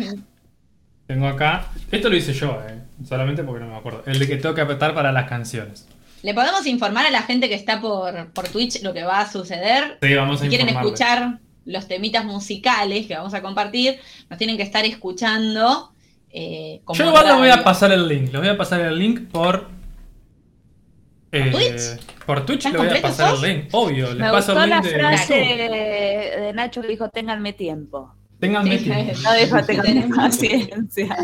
tengo acá. Esto lo hice yo, eh, solamente porque no me acuerdo. El de que tengo que apretar para las canciones. ¿Le podemos informar a la gente que está por, por Twitch lo que va a suceder? Sí, vamos a Si quieren escuchar los temitas musicales que vamos a compartir, nos tienen que estar escuchando. Eh, como Yo igual les voy a pasar el link. Les voy a pasar el link por. eh, Twitch? Por Twitch ¿Tan les voy a pasar sos? el link. Obvio, les Me paso gustó el la link de frase de, de Nacho que dijo, ténganme tiempo. Ténganme Sí, tiempo. No dijo, ténganme paciencia.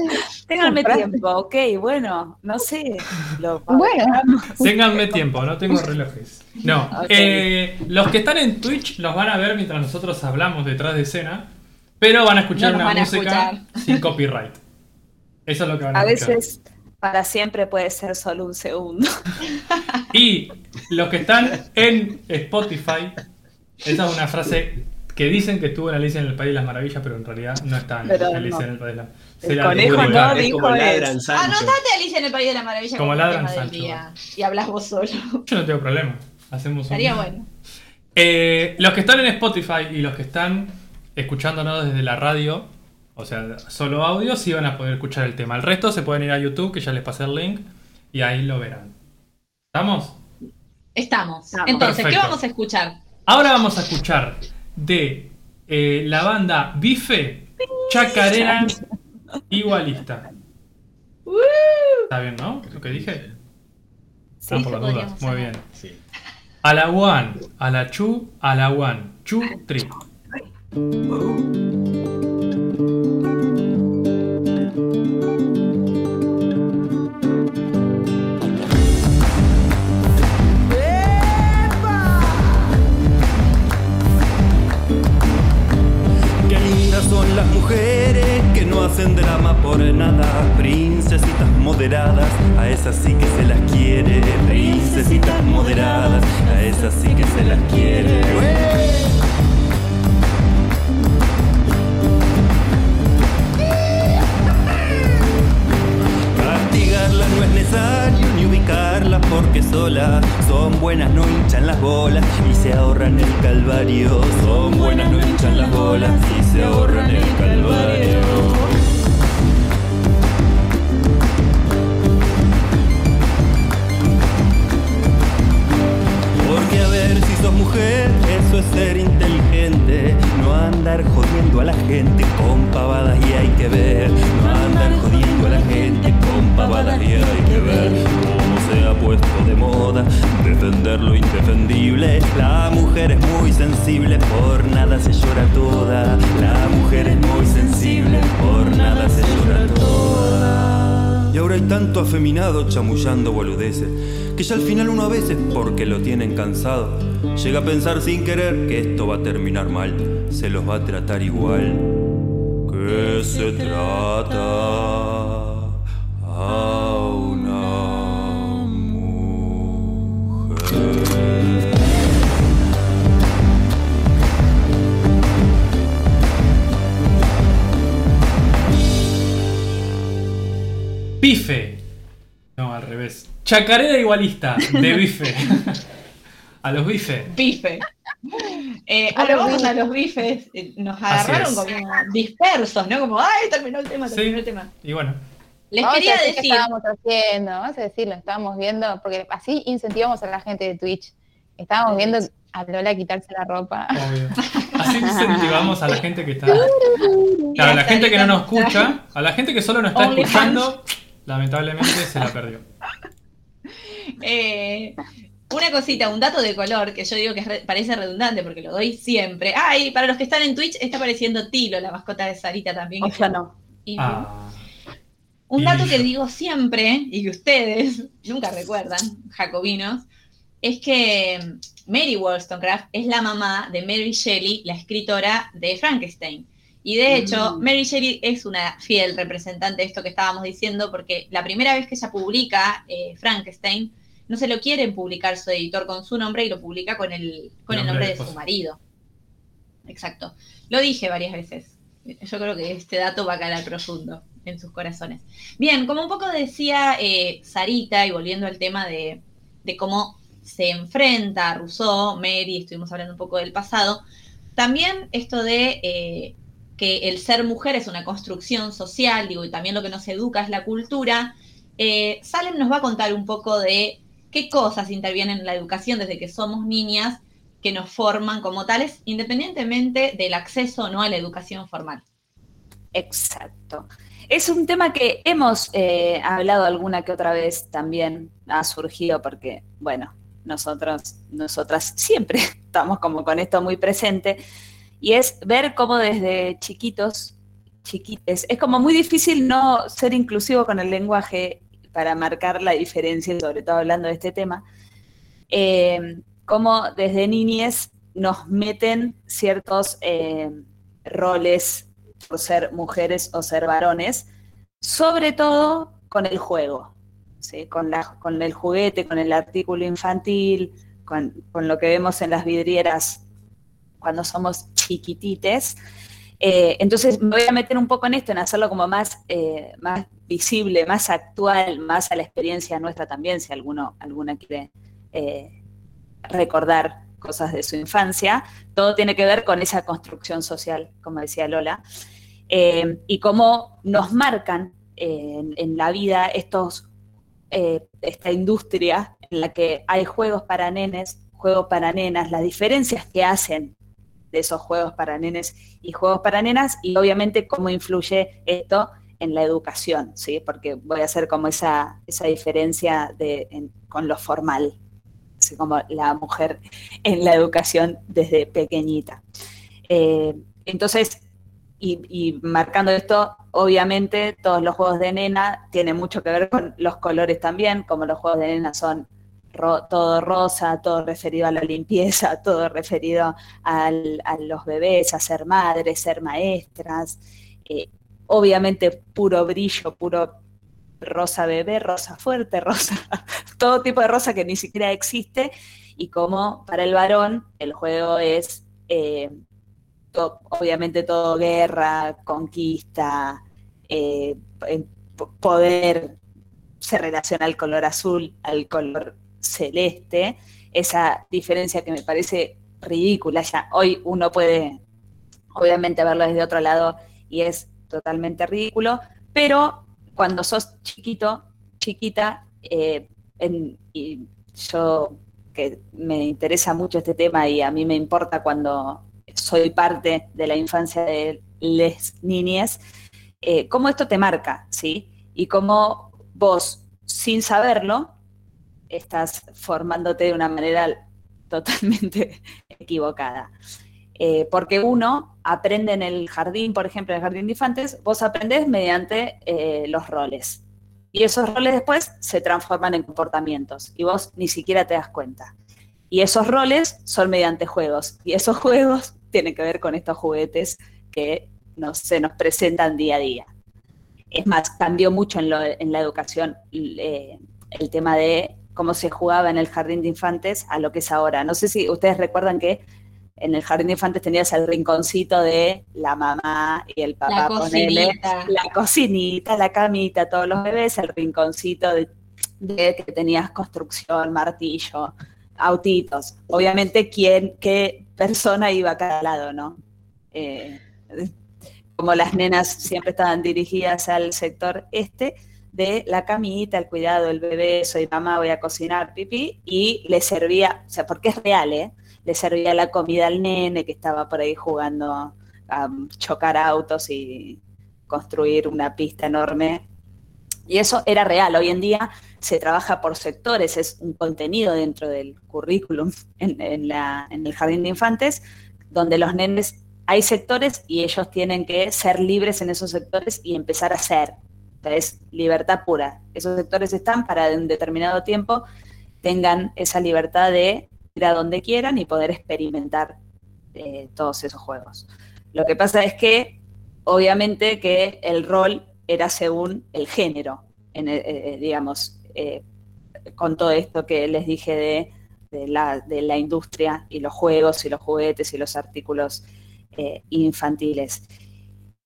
ténganme tiempo, ok, bueno, no sé. Lo Bueno. Ténganme tiempo, no tengo relojes. No, eh, los que están en Twitch los van a ver mientras nosotros hablamos detrás de escena, pero van a escuchar No una música escuchar. sin copyright. Eso es lo que van a, A veces para siempre puede ser solo un segundo. Y los que están en Spotify, esa es una frase que dicen que estuvo en Alicia en el País de las Maravillas, pero en realidad no está en Pero Alicia no. en el País de las El conejo descubrí. no dijo como eso. ladran Sancho. Anotate Alicia en el País de la Maravilla Como como ladran Sancho. Y hablas vos solo. Yo no tengo problema. Hacemos un... Estaría bueno. Eh, los que están en Spotify y los que están escuchándonos desde la radio, o sea, solo audio, sí van a poder escuchar el tema. El resto se pueden ir a YouTube, que ya les pasé el link, y ahí lo verán. ¿Estamos? Estamos. Estamos. Entonces, ¿qué vamos a escuchar? Ahora vamos a escuchar de eh, la banda Bife, Chacarera, Igualista. ¿Está bien, no? ¿Lo que dije? Sí, Ah, por las dudas. Muy bien. Sí. A la one, a la chu, a la one, chu, tri. Mujeres que no hacen drama por nada. Princesitas moderadas, a esas sí que se las quiere. Princesitas moderadas, a esas sí que se las quiere. No es necesario ni ubicarlas porque solas son buenas, no hinchan las bolas y se ahorran el calvario. Son buenas, no hinchan las bolas y se ahorran el calvario. Porque a ver si sos mujer, eso es ser inteligente. No andar jodiendo a la gente con pavadas y hay que ver. No andar jodiendo a la gente hay que ver. Cómo se ha puesto de moda defender lo indefendible. La mujer es muy sensible, por nada se llora toda. La mujer es muy sensible, por nada se llora toda. Y ahora hay tanto afeminado chamullando boludeces que ya al final uno a veces, porque lo tienen cansado, llega a pensar sin querer que esto va a terminar mal, se los va a tratar igual. Que se trata Bife. No, al revés. Chacarera igualista de bife. a los bife. Bife. Eh, A los vamos a bifes. los bifes. Eh, Nos agarraron como dispersos, ¿no? Como, ¡ay, terminó el tema, Sí. terminó el tema! Y bueno, Les Vamos quería a decir decir, estábamos haciendo, vamos a decir, lo estábamos viendo, porque así incentivamos a la gente de Twitch. Estábamos viendo a Lola quitarse la ropa. Obvio. Así incentivamos a la gente que está. Claro, a la gente que no nos escucha, a la gente que solo nos está escuchando, lamentablemente se la perdió. eh, una cosita, un dato de color que yo digo que re- parece redundante porque lo doy siempre. Ah, y para los que están en Twitch está apareciendo Tilo, la mascota de Sarita también. O sea, no. y- Ah, Un dato que digo siempre y que ustedes nunca recuerdan, jacobinos, es que Mary Wollstonecraft es la mamá de Mary Shelley, la escritora de Frankenstein. Y de hecho, Mm. Mary Shelley es una fiel representante de esto que estábamos diciendo, porque la primera vez que ella publica eh, Frankenstein, no se lo quiere publicar su editor con su nombre y lo publica con el, con el nombre de su marido. Exacto. Lo dije varias veces. Yo creo que este dato va a calar profundo en sus corazones. Bien, como un poco decía eh, Sarita, y volviendo al tema de, de cómo se enfrenta a Rousseau, Mary, estuvimos hablando un poco del pasado, también esto de eh, que el ser mujer es una construcción social, digo, y también lo que nos educa es la cultura, eh, Salem nos va a contar un poco de qué cosas intervienen en la educación desde que somos niñas que nos forman como tales, independientemente del acceso o no a la educación formal. Exacto. Es un tema que hemos eh, hablado alguna que otra vez también, ha surgido porque, bueno, nosotros, nosotras siempre estamos como con esto muy presente, y es ver cómo desde chiquitos, chiquites, es como muy difícil no ser inclusivo con el lenguaje para marcar la diferencia, sobre todo hablando de este tema, eh, cómo desde niñez nos meten ciertos eh, roles por ser mujeres o ser varones, sobre todo con el juego, ¿sí? con, el juguete, con el artículo infantil, con lo que vemos en las vidrieras cuando somos chiquitites. Eh, entonces me voy a meter un poco en esto, en hacerlo como más, eh, más visible, más actual, más a la experiencia nuestra también, si alguno, alguna quiere eh, recordar cosas de su infancia. Todo tiene que ver con esa construcción social, como decía Lola, y cómo nos marcan en, en la vida estos, esta industria en la que hay juegos para nenes, juegos para nenas, las diferencias que hacen de esos juegos para nenes y juegos para nenas, y obviamente cómo influye esto en la educación, ¿sí? Porque voy a hacer como esa, esa diferencia de, con lo formal, así como la mujer en la educación desde pequeñita. Eh, entonces, y, y marcando esto, obviamente todos los juegos de nena tienen mucho que ver con los colores también, como los juegos de nena son todo rosa, todo referido a la limpieza, todo referido al- a los bebés, a ser madres, ser maestras, eh, obviamente puro brillo, puro rosa bebé, rosa fuerte, rosa, todo tipo de rosa que ni siquiera existe, y como para el varón el juego es eh, obviamente todo guerra, conquista, eh, poder, se relaciona al color azul, al color celeste, esa diferencia que me parece ridícula ya. Hoy uno puede obviamente verlo desde otro lado y es totalmente ridículo, pero cuando sos chiquito, chiquita, eh, y yo que me interesa mucho este tema y a mí me importa cuando soy parte de la infancia de les niñas, eh, cómo esto te marca, ¿sí? Y cómo vos, sin saberlo, estás formándote de una manera totalmente equivocada. Eh, porque uno aprende en el jardín, por ejemplo, en el jardín de infantes, vos aprendés mediante eh, los roles. Y esos roles después se transforman en comportamientos y vos ni siquiera te das cuenta. Y esos roles son mediante juegos. Y esos juegos tienen que ver con estos juguetes que nos, se nos presentan día a día. Es más, cambió mucho en, la educación eh, el tema de cómo se jugaba en el jardín de infantes a lo que es ahora. No sé si ustedes recuerdan que en el jardín de infantes tenías el rinconcito de la mamá y el papá, La ponele, cocinita. la cocinita, la camita, todos los bebés, el rinconcito de, de que tenías construcción, martillo, autitos. Obviamente, quién, qué persona iba a cada lado, ¿no? Eh, como las nenas siempre estaban dirigidas al sector este, de la camita, el cuidado del bebé, soy mamá, voy a cocinar, pipí, y le servía, o sea, porque es real, ¿eh? Le servía la comida al nene que estaba por ahí jugando a chocar autos y construir una pista enorme. Y eso era real. Hoy en día se trabaja por sectores, es un contenido dentro del currículum en, en el jardín de infantes, donde los nenes hay sectores y ellos tienen que ser libres en esos sectores y empezar a ser. Es libertad pura. Esos sectores están para en un determinado tiempo tengan esa libertad de ir a donde quieran y poder experimentar eh, todos esos juegos. Lo que pasa es que, obviamente, que el rol era según el género, en, eh, eh, digamos, con todo esto que les dije de, la, de la industria y los juegos y los juguetes y los artículos infantiles.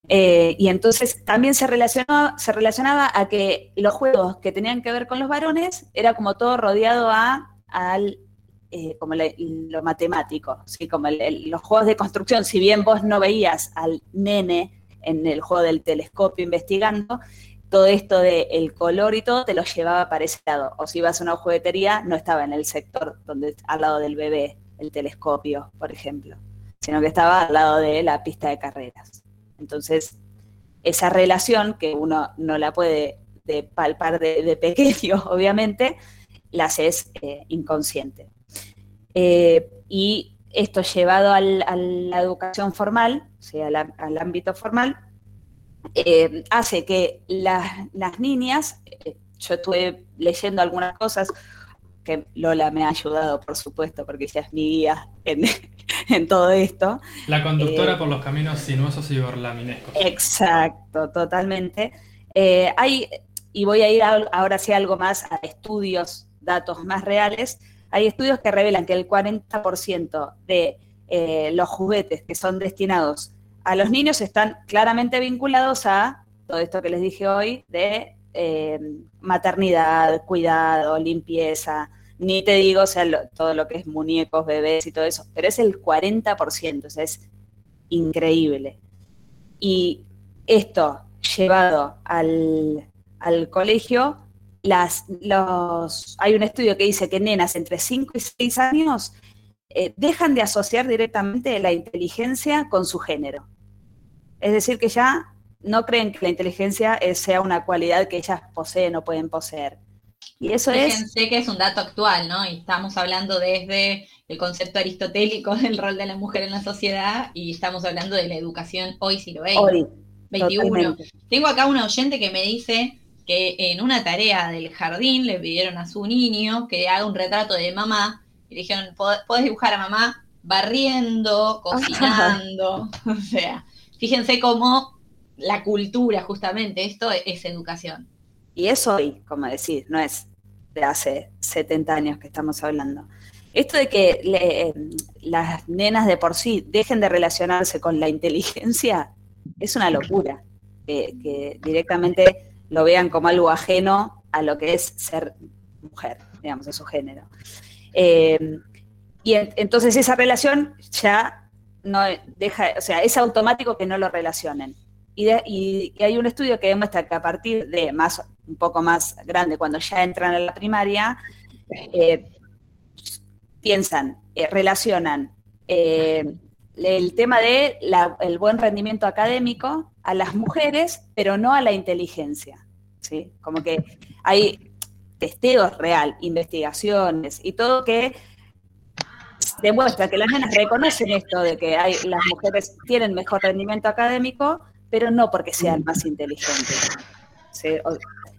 Eh, y entonces también se, se relacionaba a que los juegos que tenían que ver con los varones era como todo rodeado a, al eh, como lo matemático, ¿sí? como los juegos de construcción, si bien vos no veías al nene en el juego del telescopio investigando, todo esto del el color y todo te lo llevaba para ese lado. O si ibas a una juguetería, no estaba en el sector donde al lado del bebé, el telescopio, por ejemplo sino que estaba al lado de la pista de carreras. Entonces, esa relación que uno no la puede palpar de, pequeño, obviamente, la haces eh, inconsciente. Eh, y esto llevado a la educación formal, o sea, al, ámbito formal, eh, hace que las niñas, yo estuve leyendo algunas cosas, que Lola me ha ayudado, por supuesto, porque ella es mi guía en, todo esto. La conductora eh, por los caminos sinuosos y borlaminescos. Exacto, totalmente. Eh, hay, y voy a ir ahora sí algo más a estudios, datos más reales. Hay estudios que revelan que el 40% de eh, los juguetes que son destinados a los niños están claramente vinculados a todo esto que les dije hoy de maternidad, cuidado, limpieza, ni te digo, o sea, todo lo que es muñecos, bebés y todo eso, pero es el 40%, o sea, es increíble. Y esto llevado al, colegio, las, los, hay un estudio que dice que nenas entre 5 y 6 años eh, dejan de asociar directamente la inteligencia con su género. Es decir, que ya no creen que la inteligencia sea una cualidad que ellas poseen o pueden poseer. Y eso Fíjense es... que es un dato actual, ¿no? Y estamos hablando desde el concepto aristotélico del rol de la mujer en la sociedad y estamos hablando de la educación hoy siglo XX. Hoy, 21. Tengo acá una oyente que me dice que en una tarea del jardín le pidieron a su niño que haga un retrato de mamá y le dijeron, podés dibujar a mamá barriendo, cocinando, o sea, fíjense cómo la cultura justamente, esto es educación. Y es hoy, como decir, no es de hace 70 años que estamos hablando. Esto de que las nenas de por sí dejen de relacionarse con la inteligencia es una locura. Que, directamente lo vean como algo ajeno a lo que es ser mujer, digamos, de su género. Eh, y entonces esa relación ya no deja, o sea, es automático que no lo relacionen. Y, y, hay un estudio que demuestra que a partir de más un poco más grande, cuando ya entran a la primaria, eh, piensan, eh, relacionan eh, el tema de el buen rendimiento académico a las mujeres, pero no a la inteligencia. ¿sí? Como que hay testeos real, investigaciones y todo que demuestra que las nenas reconocen esto de que hay, las mujeres tienen mejor rendimiento académico, pero no porque sean más inteligentes. ¿sí?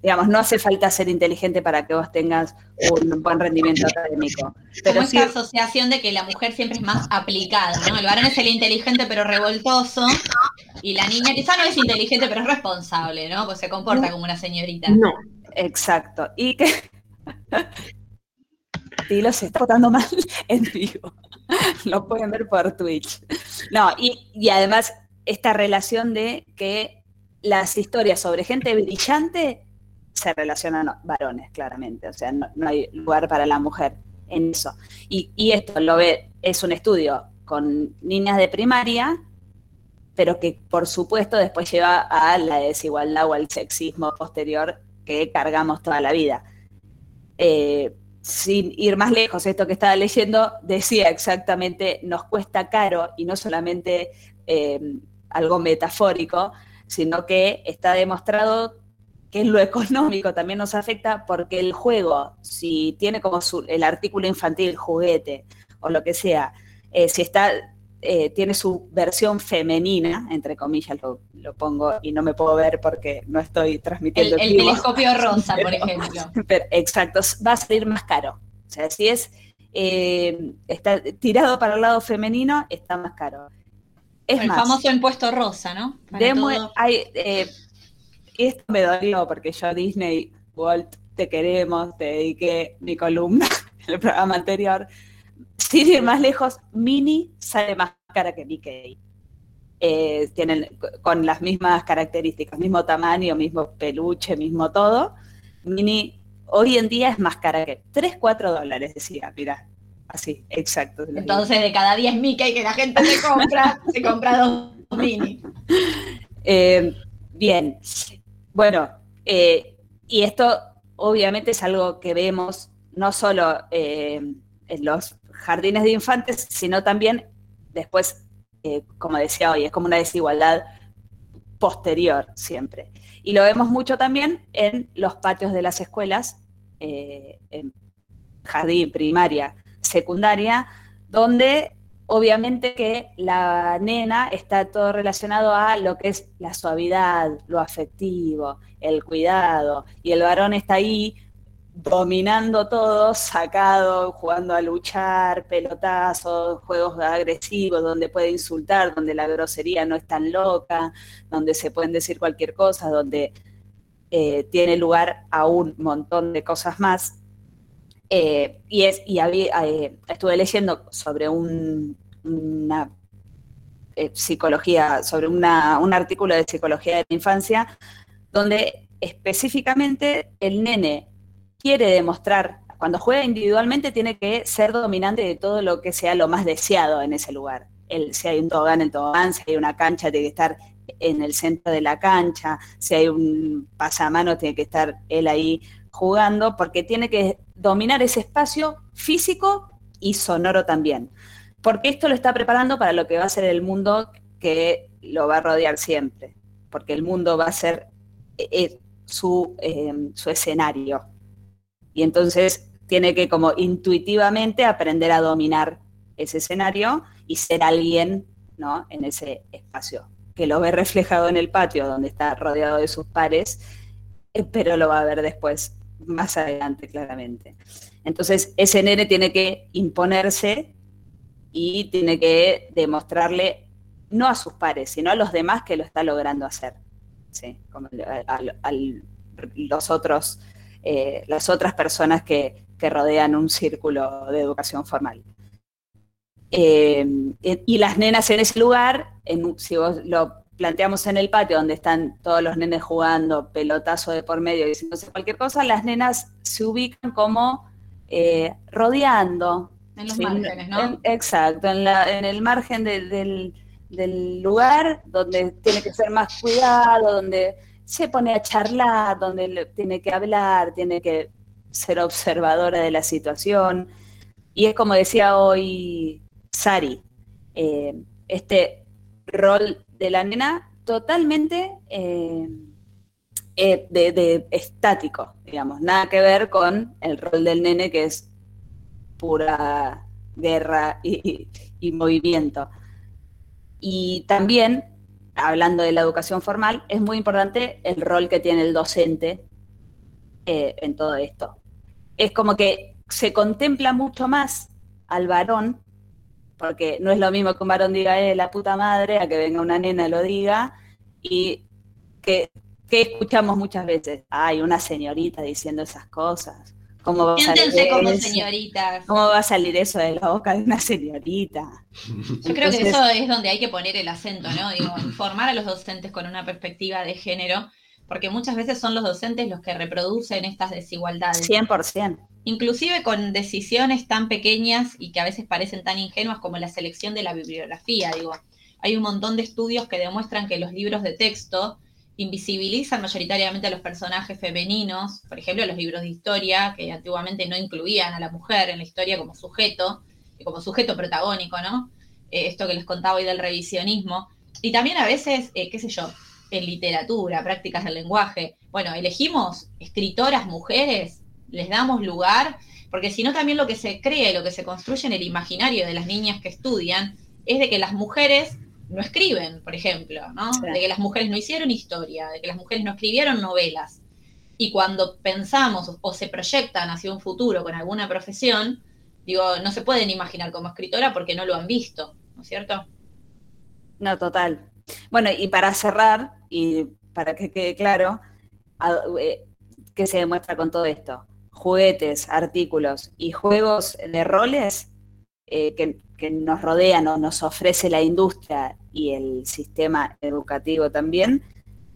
digamos, no hace falta ser inteligente para que vos tengas un buen rendimiento académico. Pero Como esta asociación de que la mujer siempre es más aplicada, ¿no? El varón es el inteligente pero revoltoso y la niña quizá no es inteligente pero es responsable, ¿no? Pues se comporta como una señorita. No, exacto. Y que... Sí, los está votando mal en vivo. Lo pueden ver por Twitch. No, y, y además esta relación de que las historias sobre gente brillante se relacionan varones, claramente. O sea, no, hay lugar para la mujer en eso. Y, esto lo ve, es un estudio con niñas de primaria, pero que por supuesto después lleva a la desigualdad o al sexismo posterior que cargamos toda la vida. Eh, sin ir más lejos, esto que estaba leyendo decía exactamente, nos cuesta caro y no solamente eh, algo metafórico, sino que está demostrado que en lo económico también nos afecta porque el juego, si tiene como el artículo infantil, juguete o lo que sea, eh, si está eh, tiene su versión femenina, entre comillas lo, pongo y no me puedo ver porque no estoy transmitiendo. El, el telescopio rosa, por ejemplo. exacto, va a salir más caro. O sea, si es eh, está tirado para el lado femenino, está más caro. Es el famoso impuesto rosa, ¿no? hay, eh, esto me dolió porque yo Disney, Walt, te queremos, te dediqué mi columna en el programa anterior sin ir más lejos, Mini sale más cara que Mickey. Eh, tienen con las mismas características, mismo tamaño, mismo peluche, mismo todo. Mini hoy en día es más cara que 3, 4 dólares, decía, mira, así, exacto. Entonces de cada 10 Mickey que la gente se compra, se compra dos Mini. Eh, bien, bueno, eh, y esto obviamente es algo que vemos no solo en los jardines de infantes, sino también después, eh, como decía hoy, es como una desigualdad posterior siempre. Y lo vemos mucho también en los patios de las escuelas, eh, en jardín, primaria, secundaria, donde obviamente que la nena está todo relacionado a lo que es la suavidad, lo afectivo, el cuidado, y el varón está ahí dominando todo, sacado, jugando a luchar, pelotazos, juegos agresivos, donde puede insultar, donde la grosería no es tan loca, donde se pueden decir cualquier cosa, donde eh, tiene lugar a un montón de cosas más. Eh, y es, y eh, estuve leyendo sobre una psicología, sobre un artículo de psicología de la infancia, donde específicamente el nene quiere demostrar, cuando juega individualmente tiene que ser dominante de todo lo que sea lo más deseado en ese lugar. El, si hay un tobogán, el tobogán, si hay una cancha, tiene que estar en el centro de la cancha, si hay un pasamano, tiene que estar él ahí jugando, porque tiene que dominar ese espacio físico y sonoro también. Porque esto lo está preparando para lo que va a ser el mundo que lo va a rodear siempre, porque el mundo va a ser eh, eh, su, eh, su escenario, y entonces tiene que como intuitivamente aprender a dominar ese escenario y ser alguien ¿no? en ese espacio, que lo ve reflejado en el patio donde está rodeado de sus pares, eh, pero lo va a ver después, más adelante claramente. Entonces ese nene tiene que imponerse y tiene que demostrarle no a sus pares, sino a los demás que lo está logrando hacer, ¿sí? como a los otros eh, las otras personas que, rodean un círculo de educación formal. Eh, y las nenas en ese lugar, si vos lo planteamos en el patio donde están todos los nenes jugando, pelotazo de por medio, diciéndose cualquier cosa, las nenas se ubican como eh, rodeando. En los márgenes, ¿no? exacto, en, el margen del, del, lugar donde tiene que ser más cuidado, donde se pone a charlar, donde tiene que hablar, tiene que ser observadora de la situación. Y es como decía hoy Sari, eh, este rol de la nena totalmente eh, eh, de, estático, digamos, nada que ver con el rol del nene que es pura guerra y movimiento. Y también hablando de la educación formal, es muy importante el rol que tiene el docente eh, en todo esto. Es como que se contempla mucho más al varón, porque no es lo mismo que un varón diga, eh, la puta madre, a que venga una nena y lo diga, y que, que escuchamos muchas veces, hay una señorita diciendo esas cosas. ¿Cómo va, a salir como eso? ¿Cómo va a salir eso de la boca de una señorita? Yo creo que eso es donde hay que poner el acento, ¿no? Digo, informar a los docentes con una perspectiva de género, porque muchas veces son los docentes los que reproducen estas desigualdades. 100%. Inclusive con decisiones tan pequeñas y que a veces parecen tan ingenuas como la selección de la bibliografía, digo. Hay un montón de estudios que demuestran que los libros de texto invisibilizan mayoritariamente a los personajes femeninos, por ejemplo, los libros de historia, que antiguamente no incluían a la mujer en la historia como sujeto, como sujeto protagónico, ¿no? Eh, esto que les contaba hoy del revisionismo. Y también a veces, eh, qué sé yo, en literatura, prácticas del lenguaje. Bueno, elegimos escritoras mujeres, les damos lugar, porque si no también lo que se cree, lo que se construye en el imaginario de las niñas que estudian, es de que las mujeres no escriben, por ejemplo, ¿no? De que las mujeres no hicieron historia, de que las mujeres no escribieron novelas. Y cuando pensamos o se proyectan hacia un futuro con alguna profesión, digo, no se pueden imaginar como escritora porque no lo han visto, ¿no es cierto? No, total. Bueno, y para cerrar, y para que quede claro, eh, ¿qué se demuestra con todo esto? Juguetes, artículos y juegos de roles eh, que, nos rodean o nos ofrece la industria y el sistema educativo también,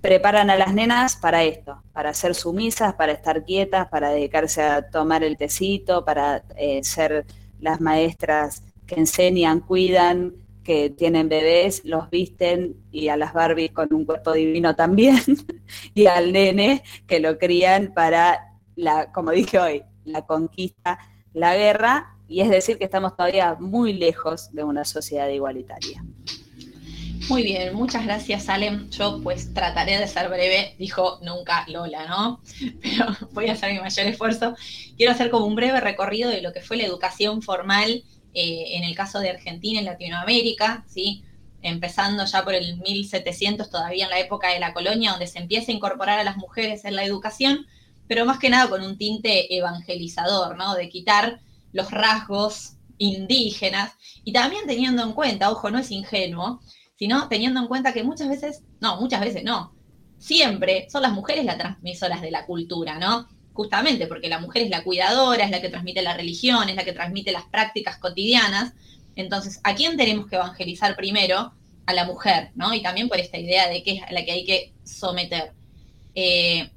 preparan a las nenas para esto, para ser sumisas, para estar quietas, para dedicarse a tomar el tecito, para eh, ser las maestras que enseñan, cuidan, que tienen bebés, los visten y a las Barbies con un cuerpo divino también, y al nene que lo crían para la, como dije hoy, la conquista, la guerra, y es decir que estamos todavía muy lejos de una sociedad igualitaria. Muy bien, muchas gracias, Salem. Yo pues trataré de ser breve, dijo nunca Lola, ¿no? Pero voy a hacer mi mayor esfuerzo. Quiero hacer como un breve recorrido de lo que fue la educación formal eh, en el caso de Argentina y Latinoamérica, ¿sí? empezando ya por el 1700, todavía en la época de la colonia, donde se empieza a incorporar a las mujeres en la educación, pero más que nada con un tinte evangelizador, ¿no? De quitar los rasgos indígenas y también teniendo en cuenta, ojo, no es ingenuo, sino teniendo en cuenta que muchas veces, no, muchas veces no, siempre son las mujeres las transmisoras de la cultura, ¿no? justamente porque la mujer es la cuidadora, es la que transmite la religión, es la que transmite las prácticas cotidianas. Entonces, ¿a quién tenemos que evangelizar primero? A la mujer, ¿no? Y también por esta idea de que es la que hay que someter. Eh,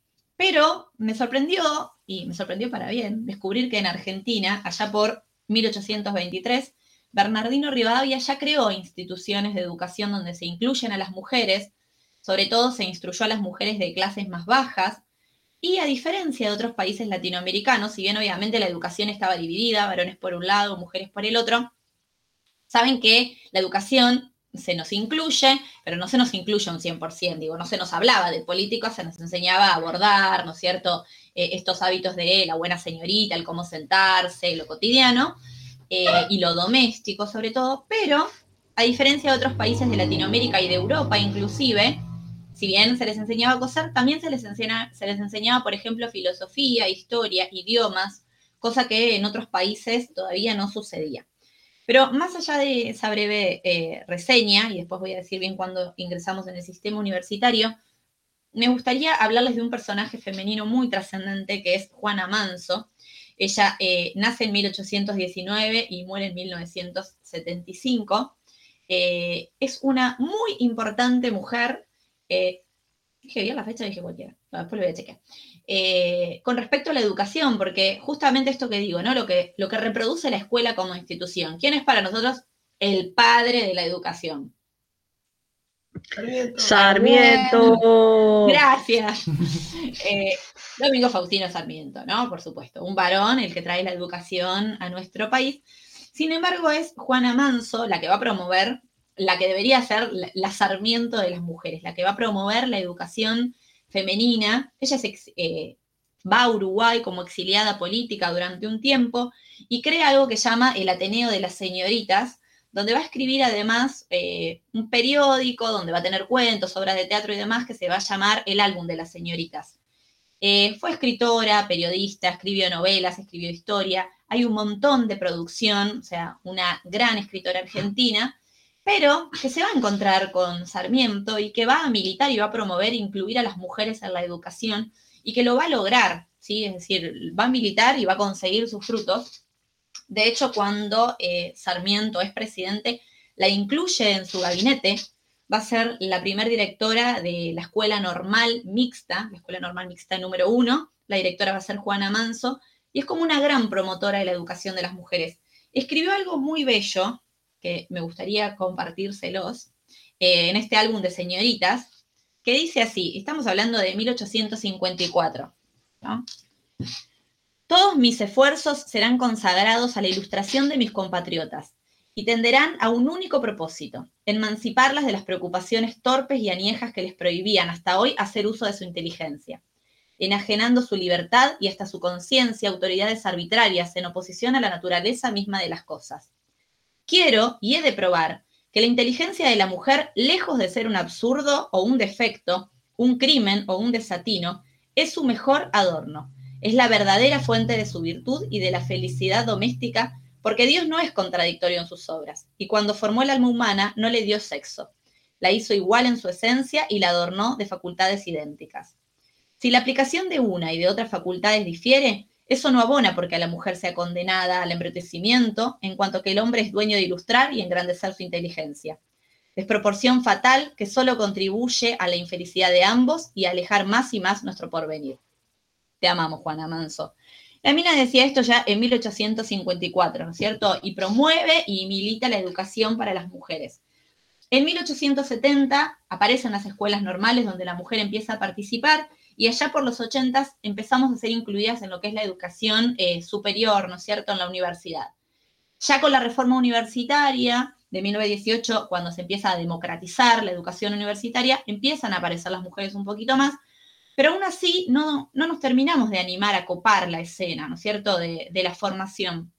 pero me sorprendió, y me sorprendió para bien, descubrir que en Argentina, allá por 1823, Bernardino Rivadavia ya creó instituciones de educación donde se incluyen a las mujeres, sobre todo se instruyó a las mujeres de clases más bajas, y a diferencia de otros países latinoamericanos, si bien obviamente la educación estaba dividida, varones por un lado, mujeres por el otro, saben que la educación se nos incluye, pero no se nos incluye un 100%, digo, no se nos hablaba de políticos, se nos enseñaba a abordar, ¿no es cierto?, eh, estos hábitos de la buena señorita, el cómo sentarse, lo cotidiano, eh, y lo doméstico sobre todo, pero a diferencia de otros países de Latinoamérica y de Europa inclusive, si bien se les enseñaba a coser, también se les, se les enseñaba, por ejemplo, filosofía, historia, idiomas, cosa que en otros países todavía no sucedía. Pero más allá de esa breve eh, reseña, y después voy a decir bien cuando ingresamos en el sistema universitario, me gustaría hablarles de un personaje femenino muy trascendente que es Juana Manso. Ella eh, nace en 1819 y muere en 1975. Eh, es una muy importante mujer eh, dije bien la fecha, dije cualquiera. después lo voy a chequear. Eh, con respecto a la educación, porque justamente esto que digo, ¿no? Lo que, lo que reproduce la escuela como institución. ¿Quién es para nosotros el padre de la educación? Sarmiento. Sarmiento. Gracias. Eh, Domingo Faustino Sarmiento, ¿no? Por supuesto. Un varón, el que trae la educación a nuestro país. Sin embargo, es Juana Manso la que va a promover la que debería ser la, Sarmiento de las mujeres, la que va a promover la educación femenina. Ella eh, va a Uruguay como exiliada política durante un tiempo y crea algo que llama el Ateneo de las Señoritas, donde va a escribir además eh, un periódico, donde va a tener cuentos, obras de teatro y demás, que se va a llamar El Álbum de las Señoritas. Eh, fue escritora, periodista, escribió novelas, escribió historia, hay un montón de producción, o sea, una gran escritora argentina, pero que se va a encontrar con Sarmiento y que va a militar y va a promover incluir a las mujeres en la educación y que lo va a lograr, ¿sí? Es decir, va a militar y va a conseguir sus frutos. De hecho, cuando eh, Sarmiento es presidente, la incluye en su gabinete, va a ser la primera directora de la Escuela Normal Mixta, la Escuela Normal Mixta número uno, la directora va a ser Juana Manso, y es como una gran promotora de la educación de las mujeres. Escribió algo muy bello, que me gustaría compartírselos. Eh, en este álbum de señoritas, que dice así, estamos hablando de 1854, ¿no? Todos mis esfuerzos serán consagrados a la ilustración de mis compatriotas y tenderán a un único propósito, emanciparlas de las preocupaciones torpes y añejas que les prohibían hasta hoy hacer uso de su inteligencia, enajenando su libertad y hasta su conciencia autoridades arbitrarias en oposición a la naturaleza misma de las cosas. Quiero y he de probar que la inteligencia de la mujer, lejos de ser un absurdo o un defecto, un crimen o un desatino, es su mejor adorno. Es la verdadera fuente de su virtud y de la felicidad doméstica, porque Dios no es contradictorio en sus obras, y cuando formó el alma humana no le dio sexo. La hizo igual en su esencia y la adornó de facultades idénticas. Si la aplicación de una y de otras facultades difiere, eso no abona porque a la mujer sea condenada al embrutecimiento, en cuanto que el hombre es dueño de ilustrar y engrandecer su inteligencia. Desproporción fatal que solo contribuye a la infelicidad de ambos y a alejar más y más nuestro porvenir. Te amamos, Juana Manso. La mina decía esto ya en 1854, ¿no es cierto? Y promueve y milita la educación para las mujeres. En 1870 aparecen las escuelas normales donde la mujer empieza a participar y allá por los 80 empezamos a ser incluidas en lo que es la educación eh, superior, ¿no es cierto?, en la universidad. Ya con la reforma universitaria de 1918, cuando se empieza a democratizar la educación universitaria, empiezan a aparecer las mujeres un poquito más, pero aún así no, no nos terminamos de animar a copar la escena, ¿no es cierto?, de, de la formación.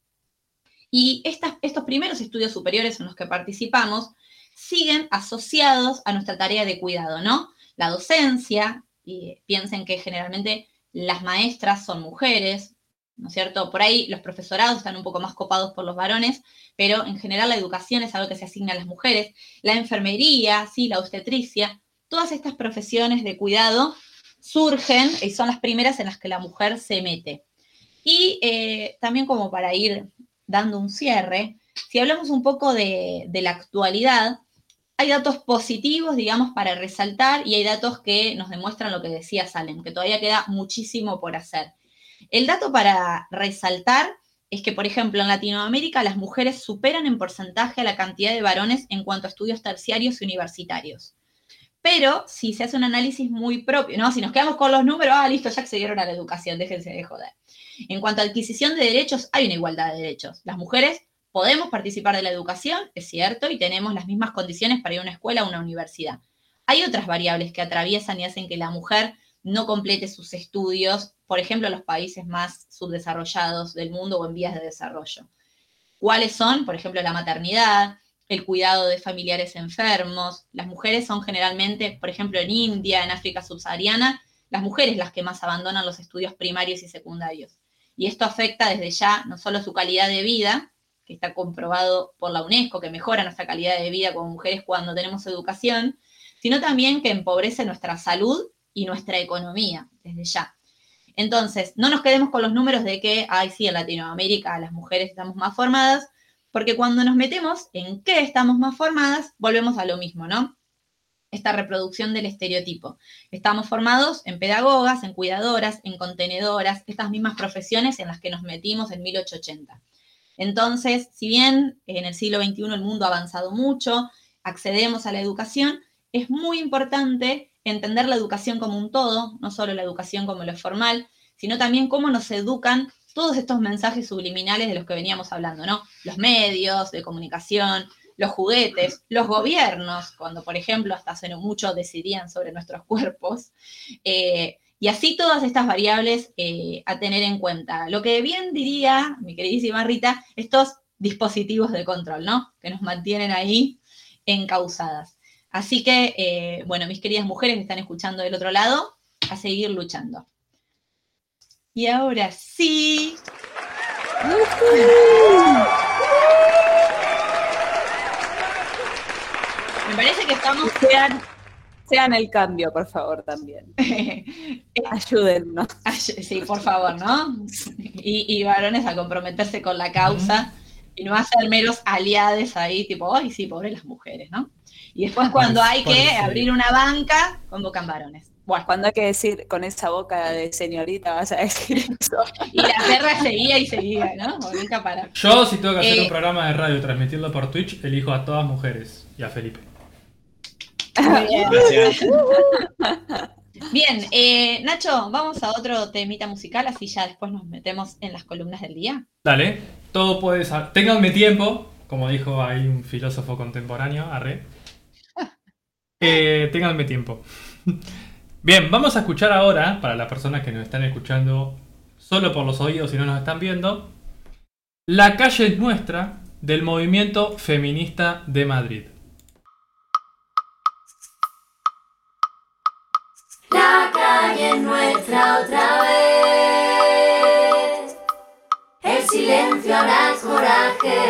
Y estas, estos primeros estudios superiores en los que participamos siguen asociados a nuestra tarea de cuidado, ¿no? La docencia, y piensen que generalmente las maestras son mujeres, ¿no es cierto? Por ahí los profesorados están un poco más copados por los varones, pero en general la educación es algo que se asigna a las mujeres. La enfermería, sí, la obstetricia, todas estas profesiones de cuidado surgen y son las primeras en las que la mujer se mete. Y eh, también como para ir dando un cierre, si hablamos un poco de, de la actualidad, hay datos positivos, digamos, para resaltar y hay datos que nos demuestran lo que decía Salem, que todavía queda muchísimo por hacer. El dato para resaltar es que, por ejemplo, en Latinoamérica las mujeres superan en porcentaje a la cantidad de varones en cuanto a estudios terciarios y universitarios. Pero si se hace un análisis muy propio, ¿no? Si nos quedamos con los números, ah, listo, ya accedieron a la educación, déjense de joder. En cuanto a adquisición de derechos, hay una igualdad de derechos. Las mujeres podemos participar de la educación, es cierto, y tenemos las mismas condiciones para ir a una escuela o una universidad. Hay otras variables que atraviesan y hacen que la mujer no complete sus estudios, por ejemplo, los países más subdesarrollados del mundo o en vías de desarrollo. ¿Cuáles son? Por ejemplo, la maternidad, el cuidado de familiares enfermos. Las mujeres son generalmente, por ejemplo, en India, en África subsahariana, las mujeres las que más abandonan los estudios primarios y secundarios. Y esto afecta desde ya no solo su calidad de vida, que está comprobado por la UNESCO, que mejora nuestra calidad de vida como mujeres cuando tenemos educación, sino también que empobrece nuestra salud y nuestra economía desde ya. Entonces, no nos quedemos con los números de que, ay, sí, en Latinoamérica las mujeres estamos más formadas, porque cuando nos metemos en qué estamos más formadas, volvemos a lo mismo, ¿no? Esta reproducción del estereotipo. Estamos formados en pedagogas, en cuidadoras, en contenedoras, estas mismas profesiones en las que nos metimos en 1880. Entonces, si bien en el siglo XXI el mundo ha avanzado mucho, accedemos a la educación, es muy importante entender la educación como un todo, no solo la educación como lo formal, sino también cómo nos educan todos estos mensajes subliminales de los que veníamos hablando, ¿no? Los medios de comunicación, los juguetes, los gobiernos, cuando por ejemplo hasta hace no mucho decidían sobre nuestros cuerpos, eh, y así todas estas variables eh, a tener en cuenta. Lo que bien diría mi queridísima Rita, estos dispositivos de control, ¿no? Que nos mantienen ahí encausadas. Así que, eh, bueno, mis queridas mujeres que están escuchando del otro lado, a seguir luchando. Y ahora sí. Me parece que estamos. Sean, el cambio, por favor, también. Ayúdennos. Sí, por favor, ¿no? Y, y, varones a comprometerse con la causa y no hacer meros aliados ahí, tipo, ay, sí, pobre las mujeres, ¿no? Y después cuando hay que abrir una banca, convocan varones. Bueno, cuando hay que decir con esa boca de señorita vas a decir eso. Y la perra seguía y seguía, ¿no? Nunca para. Yo, si tengo que hacer Eh, un programa de radio y transmitirlo por Twitch, elijo a todas mujeres y a Felipe. Muy bien. Gracias. Bien, eh, Nacho, vamos a otro temita musical, así ya después nos metemos en las columnas del día. Dale, todo puede ser. Ténganme tiempo, como dijo ahí un filósofo contemporáneo, arre. Eh, ténganme tiempo. Bien, vamos a escuchar ahora, para las personas que nos están escuchando solo por los oídos y no nos están viendo, La calle es nuestra del movimiento feminista de Madrid. La calle es nuestra otra vez. El silencio es coraje.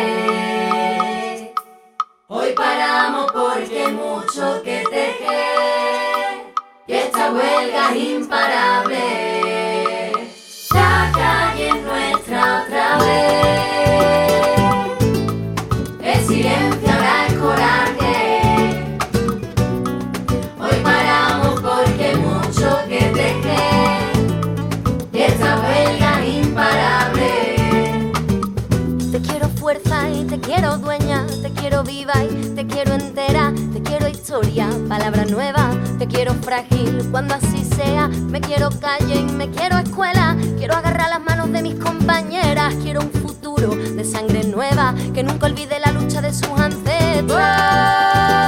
Hoy paramos porque mucho que tejer. Y esta huelga es imparable. Te quiero entera, te quiero historia, palabra nueva, te quiero frágil cuando así sea, me quiero calle y me quiero escuela, quiero agarrar las manos de mis compañeras, quiero un futuro de sangre nueva, que nunca olvide la lucha de sus ancestros.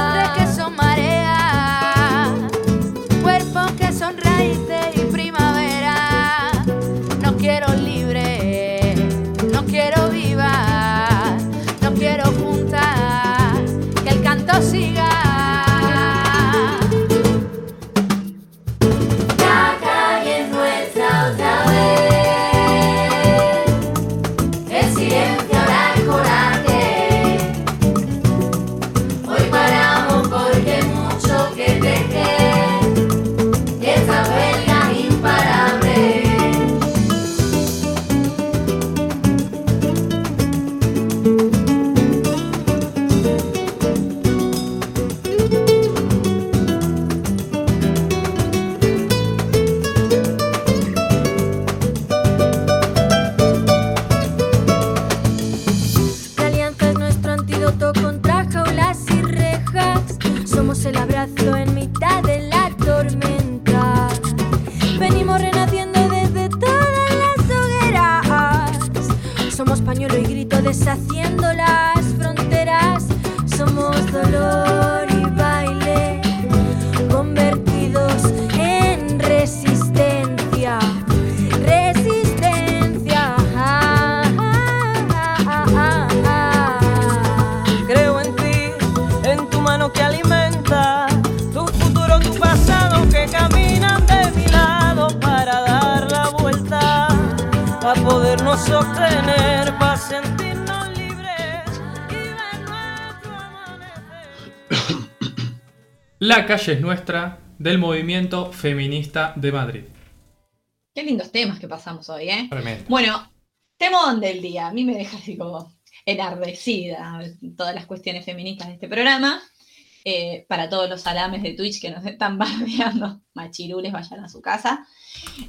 La calle es nuestra del movimiento feminista de Madrid. Qué lindos temas que pasamos hoy, ¿eh? Tremendo. Bueno, temón del día. A mí me deja así como enardecida todas las cuestiones feministas de este programa. Eh, para todos los salames de Twitch que nos están bardeando, machirules, vayan a su casa.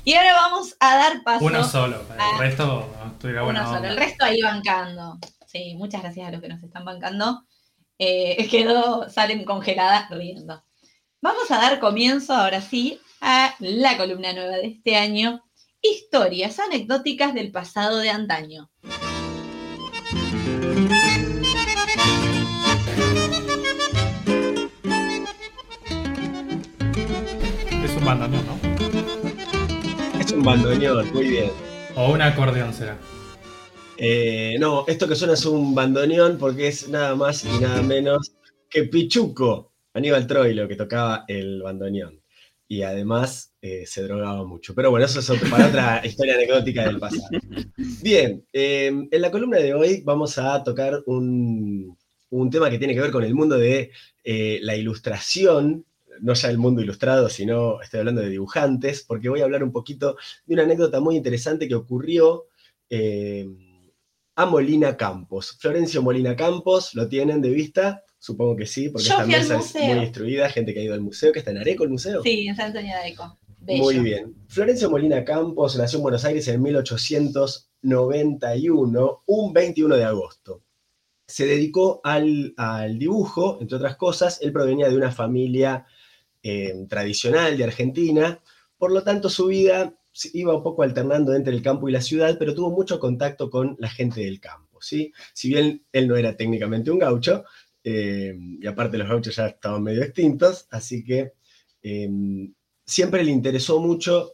Y ahora vamos a dar paso. Uno solo, el a- resto estuviera buena uno solo. El resto ahí bancando. Sí, muchas gracias a los que nos están bancando. Eh, quedó, salen congeladas riendo. Vamos a dar comienzo ahora sí a la columna nueva de este año. Historias anecdóticas del pasado de antaño. Es un bandoneón, ¿no? Es un bandoneón, muy bien. O un acordeón será. Eh, no, esto que suena es un bandoneón porque es nada más y nada menos que Pichuco, Aníbal Troilo, que tocaba el bandoneón. Y además eh, se drogaba mucho. Pero bueno, eso es para otra historia anecdótica del pasado. Bien, eh, en la columna de hoy vamos a tocar un, un tema que tiene que ver con el mundo de eh, la ilustración, no ya el mundo ilustrado, sino estoy hablando de dibujantes, porque voy a hablar un poquito de una anécdota muy interesante que ocurrió eh, a Molina Campos. Florencio Molina Campos, ¿lo tienen de vista? Supongo que sí, porque Yo esta mesa es muy instruida, gente que ha ido al museo, que está en Areco el museo. Sí, en San Antonio de Areco. Bello. Muy bien. Florencio Molina Campos nació en Buenos Aires en 1891, un 21 de agosto. se dedicó al, al dibujo, entre otras cosas. Él provenía de una familia eh, tradicional de Argentina, por lo tanto su vida iba un poco alternando entre el campo y la ciudad, pero tuvo mucho contacto con la gente del campo. ¿sí? Si bien él no era técnicamente un gaucho, eh, y aparte los gauchos ya estaban medio extintos, así que eh, siempre le interesó mucho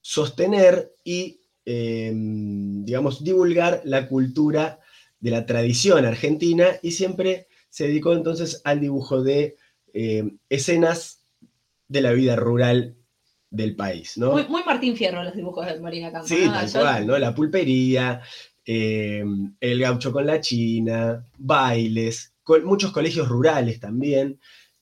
sostener y, eh, digamos, divulgar la cultura de la tradición argentina y siempre se dedicó entonces al dibujo de eh, escenas de la vida rural del país, ¿no? Muy, muy Martín Fierro los dibujos de Marina Campos. Sí, ¿no? tal Yo- cual, ¿no? La pulpería, eh, el gaucho con la china, bailes, co- muchos colegios rurales también.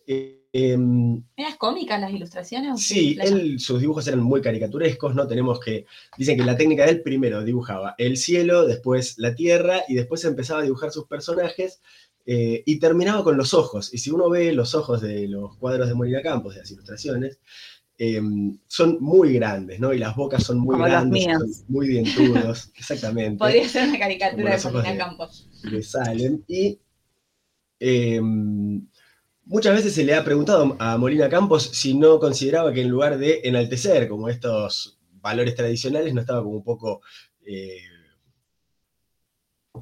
Eh, em, ¿Eras cómicas las ilustraciones? Sí, él, sus dibujos eran muy caricaturescos, ¿no? Tenemos que, dicen que la técnica de él primero dibujaba el cielo, después la tierra, y después empezaba a dibujar sus personajes, eh, y terminaba con los ojos. Y si uno ve los ojos de los cuadros de Molina Campos, de las ilustraciones, eh, son muy grandes, ¿no? Y las bocas son muy Como los grandes, míos. son muy dientudos, exactamente Podría ser una caricatura de de- Campos. de Salem. Y eh, muchas veces se le ha preguntado a Molina Campos si no consideraba que en lugar de enaltecer como estos valores tradicionales, no estaba como un poco eh,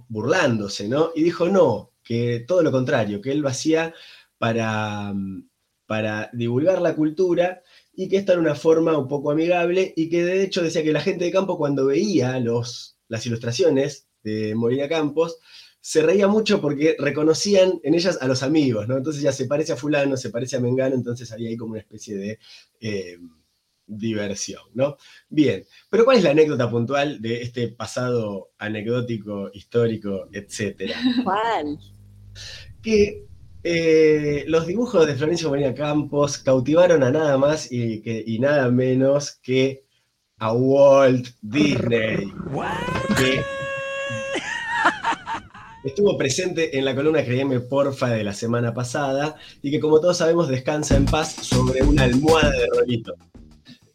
burlándose, ¿no? Y dijo no, que todo lo contrario, que él lo hacía para, para divulgar la cultura y que esta era una forma un poco amigable y que de hecho decía que la gente de campo cuando veía los, las ilustraciones de Molina Campos se reía mucho porque reconocían en ellas a los amigos, ¿no? Entonces ya se parece a fulano, se parece a Mengano, entonces había ahí como una especie de eh, diversión, ¿no? Bien, pero ¿cuál es la anécdota puntual de este pasado anecdótico, histórico, etcétera? ¿Cuál? que eh, los dibujos de Florencio Molina Campos cautivaron a nada más y, que- y nada menos que a Walt Disney, que estuvo presente en la columna Créeme Porfa de la semana pasada y que como todos sabemos descansa en paz sobre una almohada de rolito.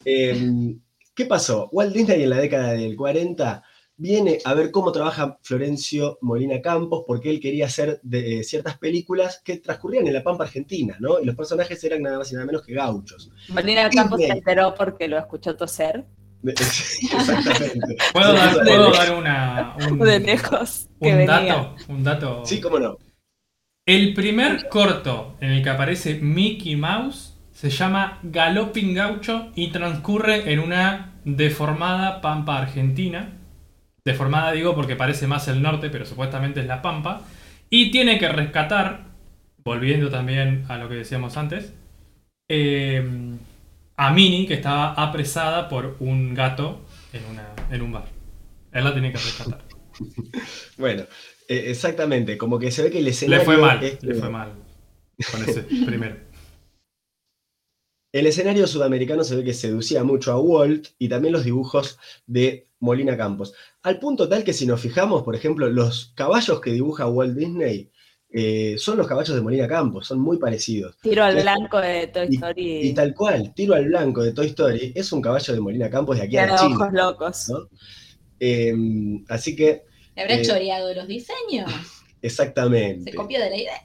Eh, ¿Qué pasó? Walt Disney en la década del 40 viene a ver cómo trabaja Florencio Molina Campos, porque él quería hacer de, eh, ciertas películas que transcurrían en la Pampa Argentina, ¿no? Y los personajes eran nada más y nada menos que gauchos. Marina Campos se enteró porque lo escuchó toser. Exactamente. ¿Puedo dar, puedo una, un, De lejos que un venía. dato? Un dato. Sí, cómo no. El primer corto en el que aparece Mickey Mouse se llama Galoping Gaucho y transcurre en una deformada pampa argentina. Deformada digo porque parece más el norte, pero supuestamente es la pampa. Y tiene que rescatar, volviendo también a lo que decíamos antes, eh, a Minnie que estaba apresada por un gato en, una, en un bar. Él la tiene que rescatar. Bueno, eh, exactamente, como que se ve que el escenario... Le fue mal, es- le fue mal con ese primero. El escenario sudamericano se ve que seducía mucho a Walt y también los dibujos de Molina Campos. Al punto tal que si nos fijamos, por ejemplo, los caballos que dibuja Walt Disney eh, son los caballos de Molina Campos, son muy parecidos. Tiro al blanco de Toy Story. Y tal cual, Tiro al Blanco de Toy Story es un caballo de Molina Campos de aquí a China. ojos locos. ¿no? Eh, así que, ¿Le habrá Eh, choreado los diseños? exactamente. Se copió de la idea.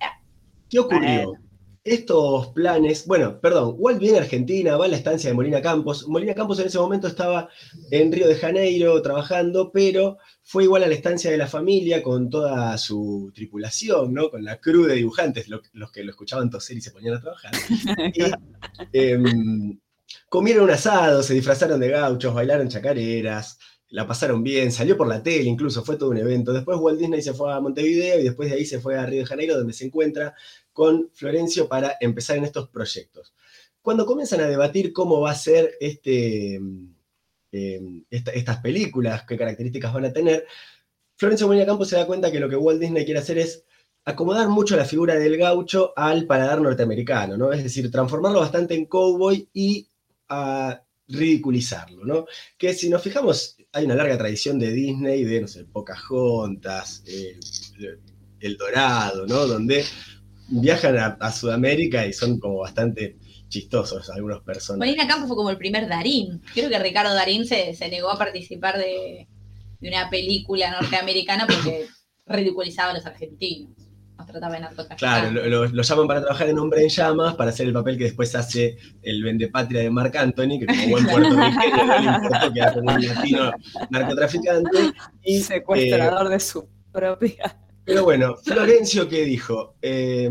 ¿Qué ocurrió? Estos planes, bueno, perdón, Walt viene a Argentina, va a la estancia de Molina Campos. Molina Campos en ese momento estaba en Río de Janeiro trabajando, pero fue igual a la estancia de la familia con toda su tripulación, ¿no? Con la crew de dibujantes, lo- los que lo escuchaban toser y se ponían a trabajar. Y em, comieron un asado, se disfrazaron de gauchos, bailaron chacareras, la pasaron bien, salió por la tele incluso, fue todo un evento. Después Walt Disney se fue a Montevideo y después de ahí se fue a Río de Janeiro, donde se encuentra con Florencio para empezar en estos proyectos. Cuando comienzan a debatir cómo va a ser este, eh, esta- estas películas, qué características van a tener, Florencio Molina Campos se da cuenta que lo que Walt Disney quiere hacer es acomodar mucho la figura del gaucho al paladar norteamericano, ¿no? Es decir, transformarlo bastante en cowboy y a ridiculizarlo, ¿no? Que si nos fijamos, hay una larga tradición de Disney, de, no sé, Pocahontas, eh, El Dorado, ¿no? Donde viajan a, a Sudamérica y son como bastante chistosos algunos personajes. Molina Campos fue como el primer Darín. Creo que Ricardo Darín se, se negó a participar de, de una película norteamericana porque ridiculizaba a los argentinos. Nos trataba de. Claro, lo, lo- lo llaman para trabajar en Hombre en Llamas, para hacer el papel que después hace el vendepatria de Marc Anthony, que como buen puertorriqueño no le importó quedar como un latino narcotraficante. Y, Secuestrador de su propia. Pero bueno, Florencio, ¿qué dijo? Eh,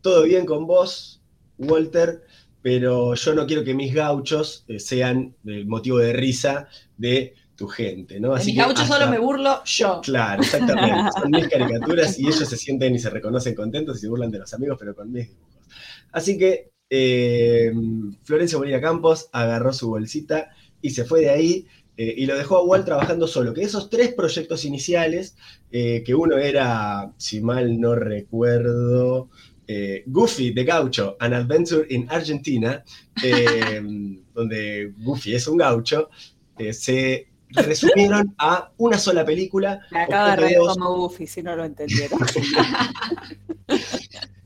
todo bien con vos, Walter, pero yo no quiero que mis gauchos eh, sean el motivo de risa de tu gente, ¿no? De mis que gauchos hasta- solo me burlo yo. Claro, exactamente. Son mis caricaturas y ellos se sienten y se reconocen contentos y se burlan de los amigos, pero con mis dibujos. Así que eh, Florencio Molina Campos agarró su bolsita y se fue de ahí eh, y lo dejó a Walt trabajando solo. Que esos tres proyectos iniciales, eh, que uno era, si mal no recuerdo, eh, Goofy de Gaucho, An Adventure in Argentina, donde Goofy es un gaucho, se resumieron a una sola película. Me acabo de reír como Buffy, si no lo entendieron.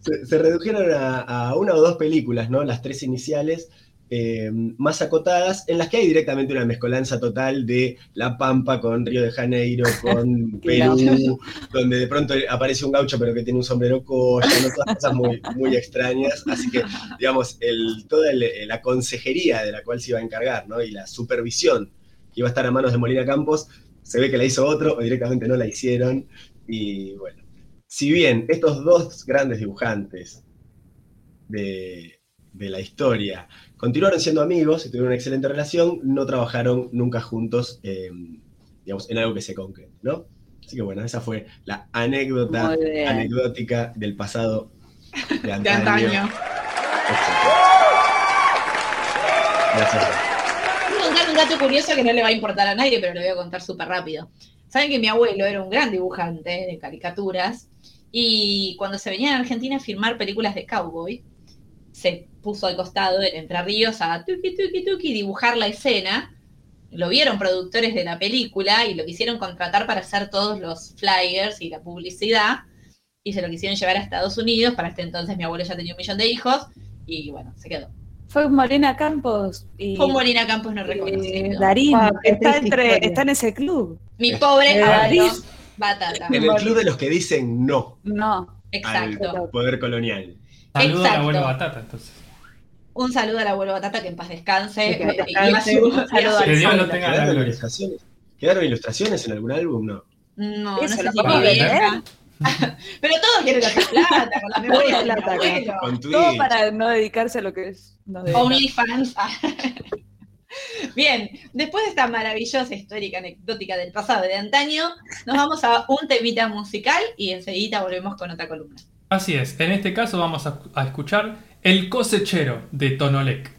se, se redujeron a, a una o dos películas, ¿no? Las tres iniciales, eh, más acotadas, en las que hay directamente una mezcolanza total de La Pampa con Río de Janeiro, con Perú, donde de pronto aparece un gaucho pero que tiene un sombrero cocha, ¿no? todas cosas muy, muy extrañas. Así que, digamos, el, toda el- la consejería de la cual se iba a encargar, ¿no? Y la supervisión que iba a estar a manos de Molina Campos, se ve que la hizo otro o directamente no la hicieron. Y bueno, si bien estos dos grandes dibujantes de, de la historia continuaron siendo amigos y tuvieron una excelente relación, no trabajaron nunca juntos, eh, digamos, en algo que se concrete, ¿no? Así que bueno, esa fue la anécdota anecdótica del pasado de antaño. Gracias. Voy a contar un dato curioso que no le va a importar a nadie, pero lo voy a contar súper rápido. Saben que mi abuelo era un gran dibujante de caricaturas y cuando se venía a Argentina a filmar películas de cowboy, se puso al costado del Entre Ríos a tuki tuki tuki dibujar la escena. Lo vieron productores de la película y lo quisieron contratar para hacer todos los flyers y la publicidad y se lo quisieron llevar a Estados Unidos. Para este entonces mi abuelo ya tenía un millón de hijos y bueno, se quedó. Fue Molina Campos y Fue Molina Campos no y reconocido. Darín. Está, entre, está en ese club. Mi pobre Eh, Darín. Batata. En el club de los que dicen no No. Exacto. al poder colonial. Saludo al Exacto. abuelo Batata, entonces. Un saludo al abuelo Batata, que en paz descanse. Que descanse. Un saludo Que Dios lo tenga ¿Quedaron ilustraciones? ¿Quedaron ilustraciones en algún álbum? No. No, no sé lo si mi vieja. Pero todos quieren hacer plata con la memoria del Plata. Todo para no dedicarse a lo que es. No OnlyFans. Bien, después de esta maravillosa histórica anecdótica del pasado de antaño, nos vamos a un temita musical y enseguida volvemos con otra columna. Así es, en este caso vamos a, escuchar El cosechero de Tonolec.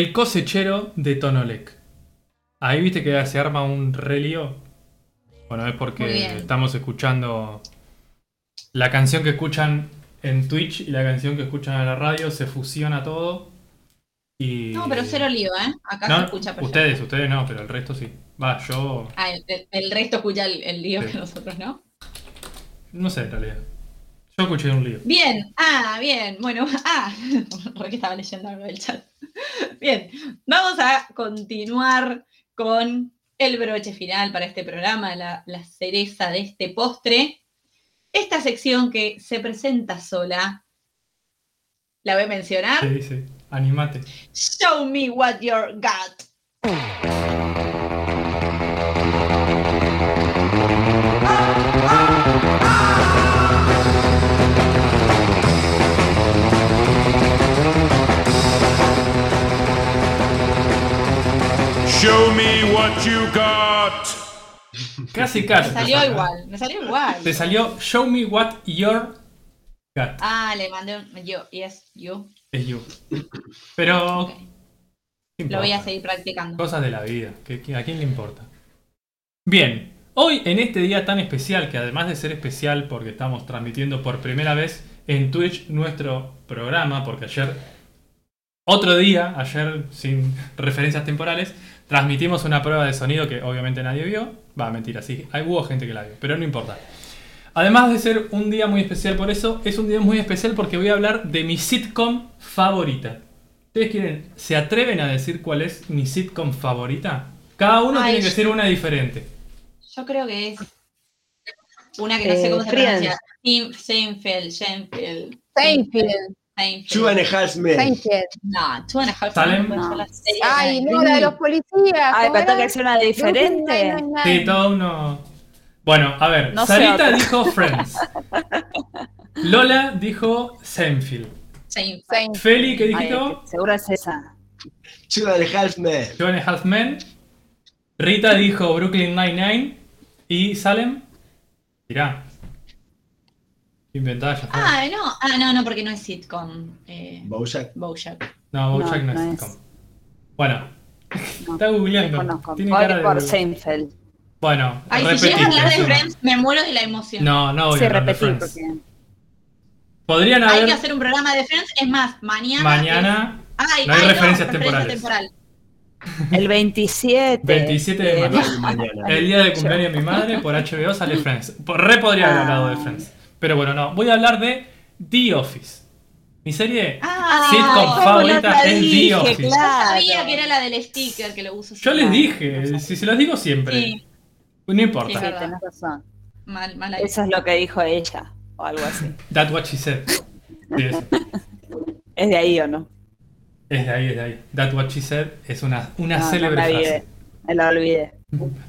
El cosechero de Tonolec. Ahí viste que se arma un relío. Bueno, es porque estamos escuchando la canción que escuchan en Twitch y la canción que escuchan en la radio, se fusiona todo. Y... No, pero cero lío, ¿eh? Acá No, se escucha perfecto. ustedes, ustedes no, pero el resto sí. Va, yo Ah, el, el resto escucha el, el lío Sí. que nosotros no. no sé en realidad. Yo escuché un lío. Bien, ah, bien, bueno, ah, re que estaba leyendo algo del chat. Bien, vamos a continuar con el broche final para este programa, la, la cereza de este postre. Esta sección que se presenta sola, la voy a mencionar. Sí, sí. Animate. Show me what you got. Show me what you got. Casi, casi. Me salió igual, me salió igual. Te salió Show me what your got. Ah, le mandé un yo, yes, you. Es you. Pero. Ok. ¿qué Lo voy a seguir practicando. Cosas de la vida. ¿qué- qué- ¿A quién le importa? Bien. Hoy, en este día tan especial, que además de ser especial porque estamos transmitiendo por primera vez en Twitch nuestro programa, porque ayer, otro día, ayer sin referencias temporales, transmitimos una prueba de sonido que obviamente nadie vio. Va, mentira, sí, hay, hubo gente que la vio, pero no importa. Además de ser un día muy especial por eso, es un día muy especial porque voy a hablar de mi sitcom favorita. ¿Ustedes quieren, se atreven a decir cuál es mi sitcom favorita? Cada uno Ay, tiene que ser una diferente. Yo creo que es una que no sé Eh, cómo se pronuncia. Seinfeld, Seinfeld. Seinfeld. Two and a half men. No, Two and a Half ¿Salem? Men, No. la serie Ay, no, la de los policías. Ay, ¿cómo pero tengo que hacer una diferente. Sí, todo uno. Bueno, a ver, No Sarita dijo Friends. Lola dijo Seinfeld. Seinfeld. Feli, ¿qué que seguro es esa. Two and a half men. Two and a Half Men. Rita dijo Brooklyn Nine-Nine. ¿Y Salem? Mirá. Inventada ya fue. Ah, no, ah, no, no, porque no es sitcom. Eh, Bojack. Bojack. no, Bojack no, no, es no sitcom. Bueno, No, está googleando. Conozco. Tiene Voy cara de... por Seinfeld. Bueno, Ay, si llegas a hablar de encima. Friends, me muero de la emoción. No, no voy Sí, a hablar de repetir Friends. porque. Podrían Hay haber... que hacer un programa de Friends. Es más, mañana. Mañana... Ay, no hay ay, referencias referencia temporales. temporal. El 27. 27 de eh, marzo. Mañana. El día de cumpleaños de mi madre, por HBO sale Friends. Re podría haber Ah. hablado de Friends. Pero bueno, no. Voy a hablar de The Office. Mi serie Ah, sitcom ¿cómo no favorita es The dije? Office. Yo Claro. sabía que era la del sticker que lo uso. Yo les dije, si se los digo siempre. Sí, No Sí, importa. Sí, verdad. tenés razón. mal, mal ahí. Eso es lo que dijo ella. O algo así. That's what she said. Sí. ¿Es de ahí o no? Es de ahí, es de ahí. That's what she said es una, una No, no célebre me frase. olvidé. Me la olvidé.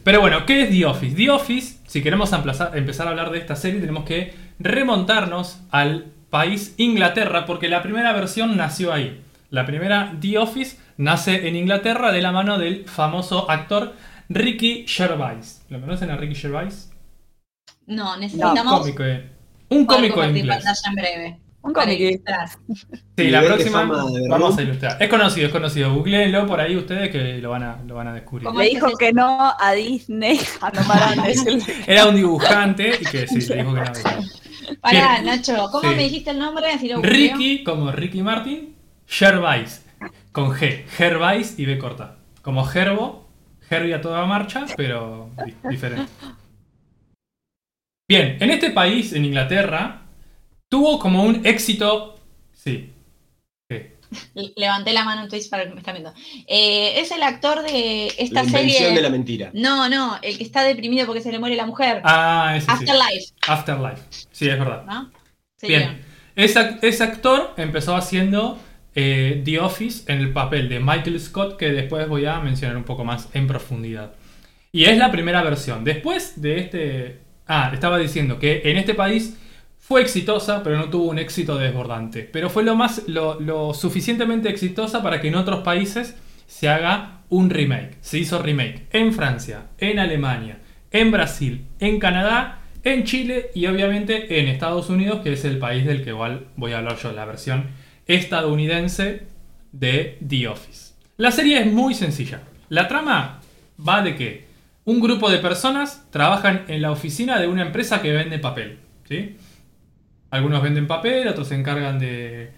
Pero bueno, ¿qué es The Office? The Office, si queremos emplazar- empezar a hablar de esta serie, tenemos que remontarnos al país Inglaterra, porque la primera versión nació ahí. La primera The Office nace en Inglaterra de la mano del famoso actor Ricky Gervais. ¿Lo conocen a Ricky Gervais? No, Un necesitamos cómico, eh, un cómico compartir inglés. pantalla en breve. Un cómico. Sí, la próxima vamos a ilustrar. Es conocido, es conocido. Googleenlo por ahí ustedes que lo van a, lo van a descubrir. ¿Cómo Le es que dijo que no a Disney. A no parar de decirle. Era un dibujante y que sí, le dijo que no. Pará, Bien. Nacho, ¿cómo Sí. me dijiste el nombre? Lo. Ricky, como Ricky Martin, Gervais, con G, Gervais y B corta. Como Gerbo, Herbie a toda marcha, pero di- diferente. Bien, en este país, en Inglaterra, tuvo como un éxito. Sí. Levanté la mano en Twitch para que me están viendo. Eh, es el actor de esta La serie. de la mentira. No, no, el que está deprimido porque se le muere la mujer. Ah, ese sí. Afterlife, Afterlife. Sí, es verdad. ¿no? Sí, Bien. Ese, ese actor empezó haciendo eh, The Office en el papel de Michael Scott, que después voy a mencionar un poco más en profundidad. Y es la primera versión. Después de este... Ah, estaba diciendo que en este país fue exitosa, pero no tuvo un éxito desbordante. Pero fue lo, más, lo, suficientemente exitosa para que en otros países se haga un remake. Se hizo remake en Francia, en Alemania, en Brasil, en Canadá, en Chile y obviamente en Estados Unidos, que es el país del que igual voy a hablar yo, la versión estadounidense de The Office. La serie es muy sencilla. La trama va de que un grupo de personas trabajan en la oficina de una empresa que vende papel. ¿sí? Algunos venden papel, otros se encargan de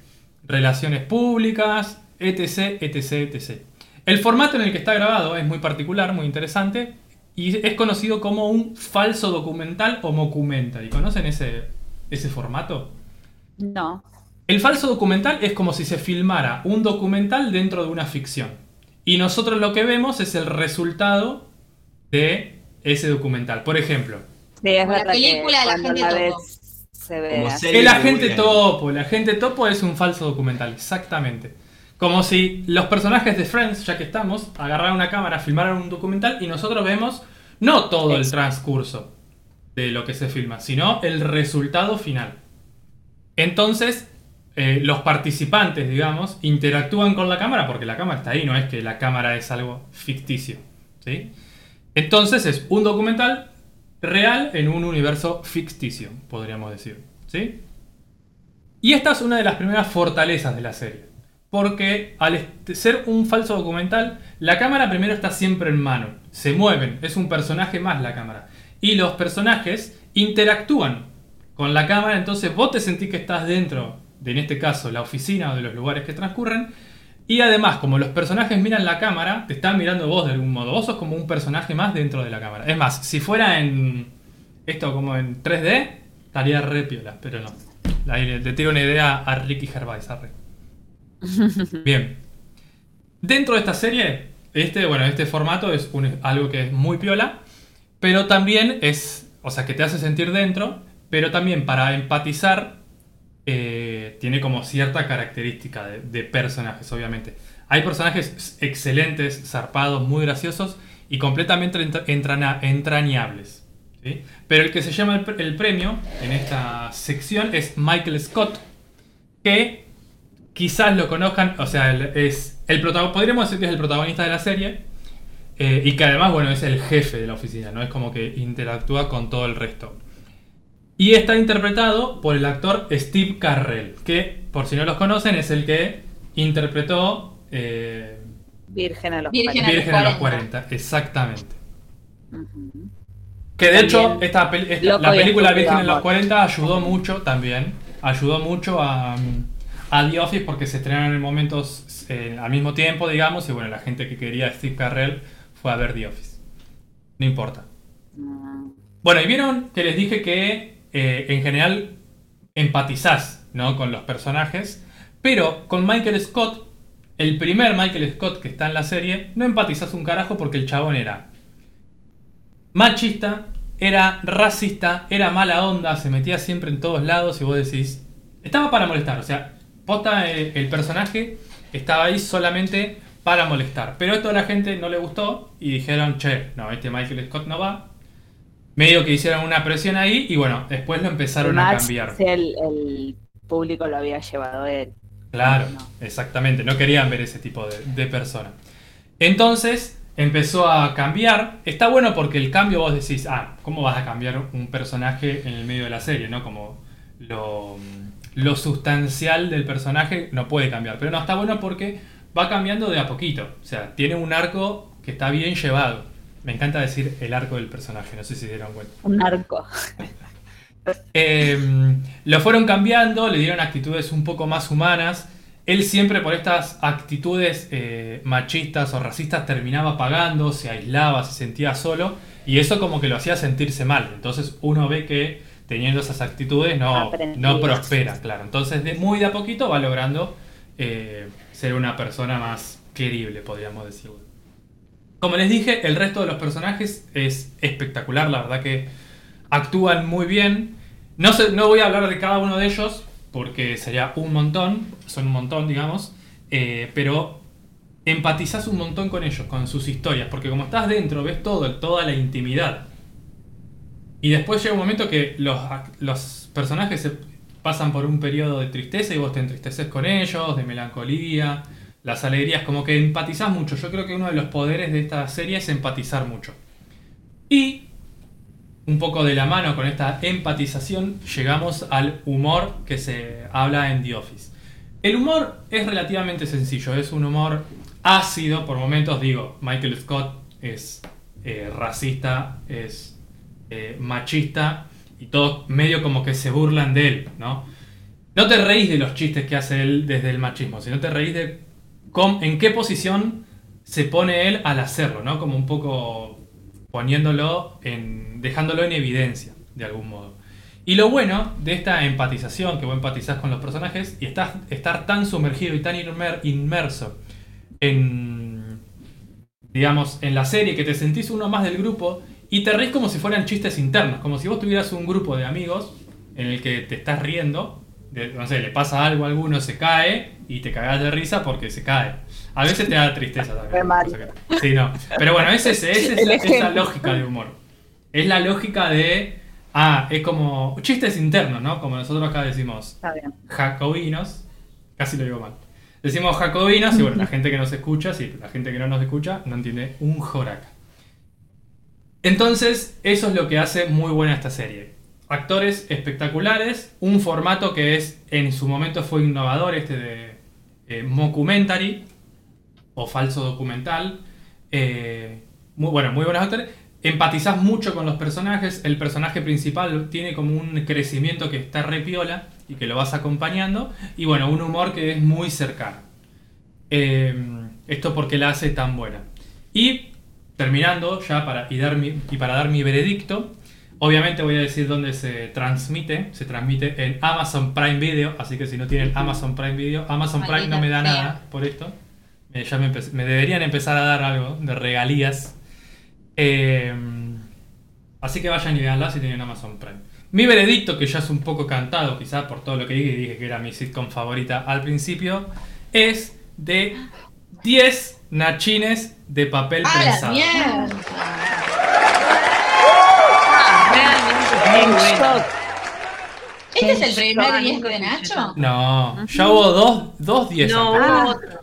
relaciones públicas, etc, etc, etc. El formato en el que está grabado es muy particular, muy interesante, y es conocido como un falso documental o mockumentary. ¿Conocen ese, ese formato? No. El falso documental es como si se filmara un documental dentro de una ficción. Y nosotros lo que vemos es el resultado de ese documental. Por ejemplo, Sí, es la que película de la gente la topo. ves se ve Como así. serie el agente topo. El agente topo es un falso documental, exactamente. Como si los personajes de Friends, ya que estamos, agarraran una cámara, filmaran un documental y nosotros vemos no todo el transcurso de lo que se filma, sino el resultado final. Entonces, eh, los participantes, digamos, interactúan con la cámara porque la cámara está ahí, no es que la cámara es algo ficticio. ¿sí? Entonces es un documental real en un universo ficticio, podríamos decir. ¿sí? Y esta es una de las primeras fortalezas de la serie. Porque al ser un falso documental, la cámara primero está siempre en mano. Se mueven, es un personaje más la cámara. Y los personajes interactúan con la cámara, entonces vos te sentís que estás dentro de, en este caso, la oficina o de los lugares que transcurren. Y además, como los personajes miran la cámara, te están mirando vos de algún modo. Vos sos como un personaje más dentro de la cámara. Es más, si fuera en esto como en 3D, estaría re piola, pero no. Ahí le, le tiro una idea a Ricky Gervais. arre. Bien. Dentro de esta serie, este, bueno, este formato es un- algo que es muy piola, pero también es, o sea, que te hace sentir dentro, pero también para empatizar eh, tiene como cierta característica de, personajes, obviamente. Hay personajes excelentes, zarpados, muy graciosos y completamente entrañables. Pero el que se llama el, pre- el premio en esta sección es Michael Scott, que quizás lo conozcan, o sea, es el podríamos decir que es el protagonista de la serie, eh, y que además, bueno, es el jefe de la oficina, ¿no? Es como que interactúa con todo el resto. Y está interpretado por el actor Steve Carrell, que, por si no los conocen, es el que interpretó eh, Virgen a los Virgen a los Virgen a los 40. 40, exactamente. Que de hecho, esta, la película Virgen en los Amor. 40 ayudó mucho también. Ayudó mucho a, a The Office porque se estrenaron en momentos eh, al mismo tiempo, digamos. Y bueno, la gente que quería a Steve Carrell fue a ver The Office. No importa. Mm, Bueno, y vieron que les dije que eh, en general empatizás ¿no? con los personajes. Pero con Michael Scott, el primer Michael Scott que está en la serie, no empatizás un carajo porque el chabón era machista, era racista, era mala onda, se metía siempre en todos lados y vos decís, estaba para molestar, o sea, posta eh, el personaje estaba ahí solamente para molestar. Pero esto a la gente no le gustó y dijeron, che, no, este Michael Scott no va. Medio que hicieron una presión ahí y bueno, después lo empezaron a cambiar. el, el público lo había llevado él. Claro, No. exactamente. No querían ver ese tipo de, de persona. Entonces empezó a cambiar. Está bueno porque el cambio vos decís, ah, ¿cómo vas a cambiar un personaje en el medio de la serie? ¿No? Como lo, lo sustancial del personaje no puede cambiar. Pero no, está bueno porque va cambiando de a poquito. O sea, tiene un arco que está bien llevado. Me encanta decir el arco del personaje, no sé si se dieron cuenta. Un narco. Eh, lo fueron cambiando, le dieron actitudes un poco más humanas. Él siempre por estas actitudes eh, machistas o racistas terminaba pagando, se aislaba, se sentía solo y eso como que lo hacía sentirse mal. Entonces uno ve que teniendo esas actitudes no, no prospera, claro. Entonces de muy de a poquito va logrando eh, ser una persona más querible, podríamos decirlo. Como les dije, el resto de los personajes es espectacular, la verdad que actúan muy bien. No, voy a hablar de cada uno de ellos porque sería un montón, son un montón, digamos, eh, pero empatizás un montón con ellos, con sus historias, porque como estás dentro, ves todo, toda la intimidad. Y después llega un momento que los, los personajes se pasan por un periodo de tristeza y vos te entristeces con ellos, de melancolía, las alegrías, como que empatizás mucho. Yo creo que uno de los poderes de esta serie es empatizar mucho. Y un poco de la mano con esta empatización llegamos al humor que se habla en The Office. El humor es relativamente sencillo, es un humor ácido por momentos. Digo, Michael Scott es eh, racista, es eh, machista y todos medio como que se burlan de él, ¿no? No te reís de los chistes que hace él desde el machismo, sino te reís de en qué posición se pone él al hacerlo, ¿no? Como un poco poniéndolo en. dejándolo en evidencia, de algún modo. Y lo bueno de esta empatización, que vos empatizás con los personajes y estás, estar tan sumergido y tan inmer- inmerso en, digamos, en la serie que te sentís uno más del grupo y te reís como si fueran chistes internos, como si vos tuvieras un grupo de amigos en el que te estás riendo, no sé, le pasa algo a alguno, se cae y te cagás de risa porque se cae. A veces te da tristeza también. Que- Sí, no. Pero bueno, es, ese, es, esa, esa ejemplo. lógica de humor. Es la lógica de. Ah, es como. Chistes internos, ¿no? Como nosotros acá decimos jacobinos. Casi lo digo mal. Decimos jacobinos y bueno, la gente que nos escucha, sí, la gente que no nos escucha no entiende un joraca. Entonces, eso es lo que hace muy buena esta serie. Actores espectaculares, un formato que es en su momento fue innovador, este de eh, o falso documental. Eh, muy bueno, muy buenos actores. Empatizás mucho con los personajes. El personaje principal tiene como un crecimiento que está repiola y que lo vas acompañando. Y bueno, un humor que es muy cercano. Eh, esto porque la hace tan buena. Y terminando ya para, y, dar mi- y para dar mi veredicto, obviamente voy a decir dónde se transmite. Se transmite en Amazon Prime Video, así que si no tienen Amazon Prime Video, Amazon Prime no me da nada por esto. Me, ya me, deberían empezar a dar algo de regalías. Eh, así que vayan y veanla si tienen Amazon Prime. Mi veredicto, que ya es un poco cantado, quizás por todo lo que dije, y dije que era mi sitcom favorita al principio, es de 10 nachines de papel ¡A la prensado. mierda! ¿Este es el primer 10 de Nacho? No, ya hubo dos, dos 10. No, hubo otro.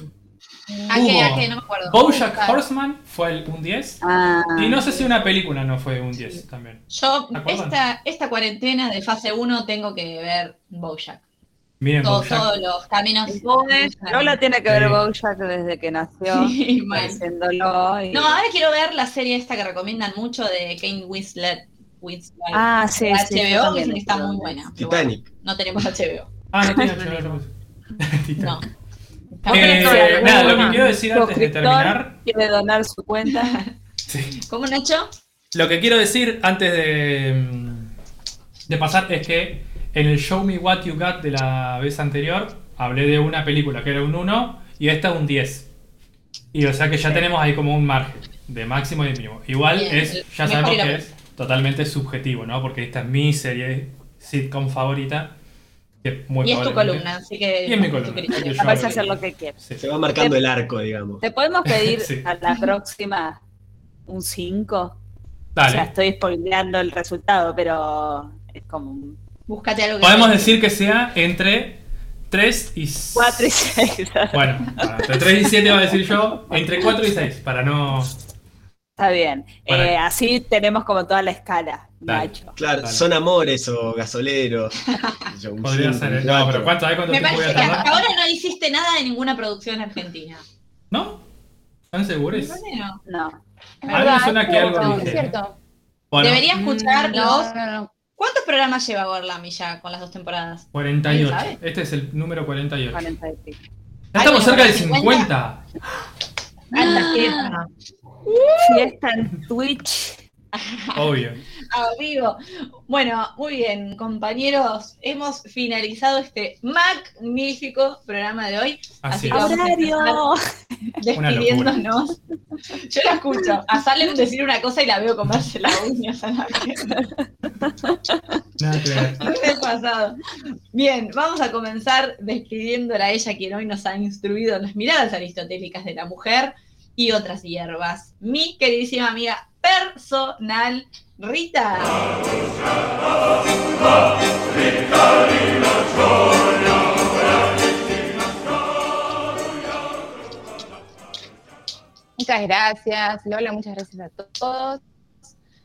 ¿A qué? ¿A Hubo qué? No me acuerdo. Bojack Buscar. Horseman fue el- un 10. Ah, Y no sé si una película no fue un 10 también. Yo, esta, esta cuarentena de fase 1 tengo que ver Bojack. Miren, Todos, Bojack. todos los caminos. Lola tiene que ver Sí. Bojack desde que nació, Sí, y- No, ahora quiero ver la serie esta que recomiendan mucho de Kane Winslet. Ah, sí, de sí, HBO, también está muy buena. bueno, Titanic. no tenemos HBO. Ah, no tiene HBO, no. Eh, nada, lo que quiero decir antes de terminar. quiere donar su cuenta. sí. ¿Cómo, Nacho? Lo que quiero decir antes de, de pasar es que en el Show Me What You Got de la vez anterior hablé de una película que era un 1 y esta un 10. Y o sea que ya tenemos ahí como un margen de máximo y de mínimo. Igual Bien, es, ya sabemos que es totalmente subjetivo, ¿no? Porque esta es mi serie sitcom favorita. que es muy Y es tu columna, así que. Y es mi columna, que hablo hacer lo que quiere. Sí. Se va marcando el arco, digamos. ¿Te podemos pedir Sí. a la próxima un 5? O Dale. sea, estoy spoileando el resultado, pero es como un Búscate algo que. Podemos te- decir que sea entre 3 y 4 y 6. Bueno, bueno, entre 3 y 7 va a decir yo, entre 4 y 6, para no... Está bien. Bueno. Eh, así tenemos como toda la escala, Dale. Nacho. Claro, Vale. son amores o gasoleros. Podría ser... eh, No, pero ¿cuánto? ¿Sabes cuánto Me tiempo voy parece a que hasta ahora no hiciste nada de ninguna producción argentina. ¿No? ¿Están seguros? ¿Por qué no? No. A mí me suena que algo no, es cierto. Bueno, Debería escuchar Mm, los. no, no, no. ¿Cuántos programas lleva Gorlami ya con las dos temporadas? 48. ¿Sabe? Este es el número 48. 40 y pico. Ya estamos cerca de 50. 50. Alta fiesta. Fiesta en Twitch. Obvio. A vivo. Bueno, muy bien, compañeros. Hemos finalizado este magnífico programa de hoy. Así Así es. que vamos a despidiéndonos. Yo la escucho. A Salem decir una cosa y la veo comerse las uñas a la. Lunes pasado. Bien, vamos a comenzar despidiéndola a ella, quien hoy nos ha instruido en las miradas aristotélicas de la mujer y otras hierbas. Mi queridísima amiga personal, Rita. Muchas gracias, Lola, muchas gracias a todos.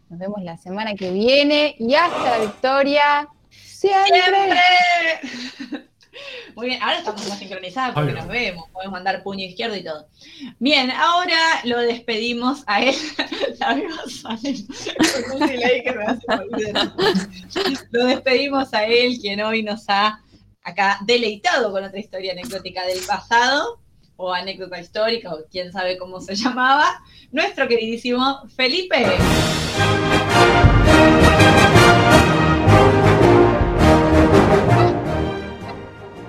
Nos vemos la semana que viene y hasta victoria siempre. ¡Siempre! Muy bien, ahora estamos más sincronizadas porque Obvio. nos vemos, podemos mandar puño izquierdo y todo. Bien, ahora lo despedimos a él. Lo despedimos a él, quien hoy nos ha acá deleitado con otra historia anecdótica del pasado, o anécdota histórica, o quién sabe cómo se llamaba, nuestro queridísimo Felipe.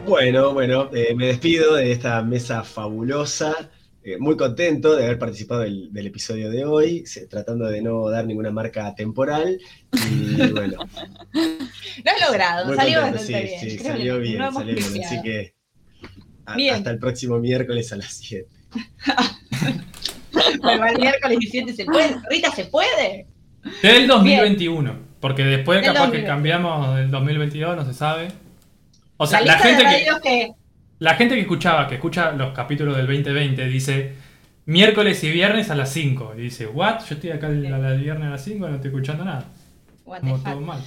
Bueno, bueno, eh, me despido de esta mesa fabulosa. eh, muy contento de haber participado del, del episodio de hoy, se- tratando de no dar ninguna marca temporal. Y bueno, Lo has logrado, muy salió contento, bastante sí, bien. sí, Creo que salió bien, no salió bien. Así que a- Bien. hasta el próximo miércoles a las 7. Bueno, el miércoles 17 se puede. Rita, ¿se puede? Del 2021. Porque después Del capaz que 2021. cambiamos del 2022, no se sabe. O sea, la gente que, la gente que escuchaba, que escucha los capítulos del 2020, dice miércoles y viernes a las 5. Y dice, ¿what? Yo estoy acá el, el viernes a las 5 y no estoy escuchando nada. What Como todo mal.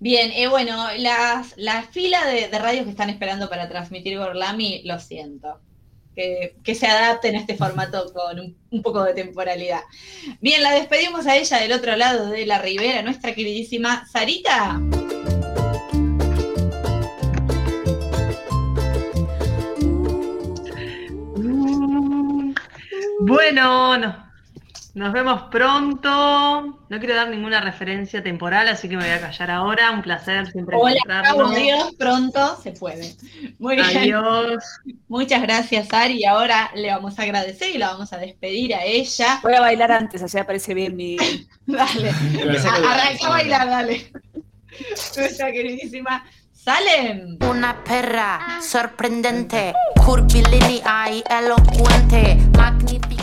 Bien, eh, bueno, las, la fila de, de radios que están esperando para transmitir Gorlami, lo siento. Que, que se adapten a este formato con un, un poco de temporalidad. Bien, la despedimos a ella del otro lado de la ribera, nuestra queridísima Sarita. Bueno, no- nos vemos pronto. No quiero dar ninguna referencia temporal, así que me voy a callar ahora. Un placer siempre Hola, Dios, pronto se puede. Muy bien. Adiós. Muchas gracias, Ari. Y ahora le vamos a agradecer y la vamos a despedir a ella. Voy a bailar antes, así aparece bien mi. Dale. Arranca a bailar, dale. Nuestra queridísima Salem. Una perra sorprendente, curvilínea y elocuente, colosal.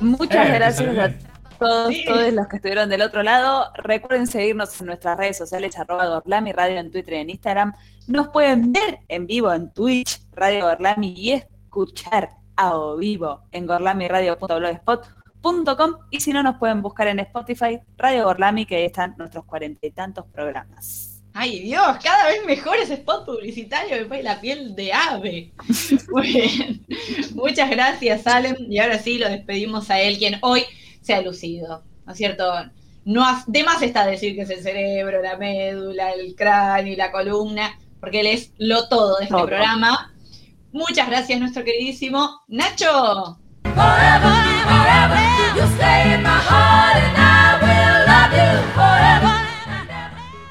Muchas Eh, gracias a todos, Sí. todos los que estuvieron del otro lado. Recuerden seguirnos en nuestras redes sociales, arroba Gorlami Radio en Twitter y en Instagram. Nos pueden ver en vivo en Twitch, Radio Gorlami, y escuchar a o vivo en gorlamiradio.blogspot.com y si no nos pueden buscar en Spotify, Radio Gorlami, que ahí están nuestros cuarenta y tantos programas. Ay Dios, cada vez mejor ese spot publicitario me pone la piel de ave. Muy bien. Muchas gracias, Salem. Y ahora sí lo despedimos a él, quien hoy se ha lucido. ¿No es cierto? No de más está decir que es el cerebro, la médula, el cráneo y la columna, porque él es lo todo de este Todo. programa. Muchas gracias, nuestro queridísimo Nacho.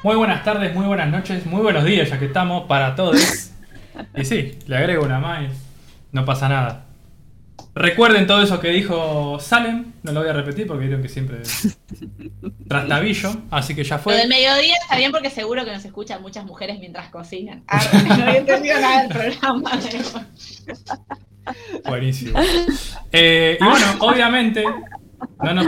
Muy buenas tardes, muy buenas noches, muy buenos días, ya que estamos para todos. Y sí, le agrego una más y no pasa nada. Recuerden todo eso que dijo Salem, no lo voy a repetir porque creo que siempre trastabillo, así que ya Lo del fue. mediodía está bien porque seguro que nos escuchan muchas mujeres mientras cocinan. Ah, no había entendido nada del programa. Buenísimo. Eh, y bueno, obviamente, no, no,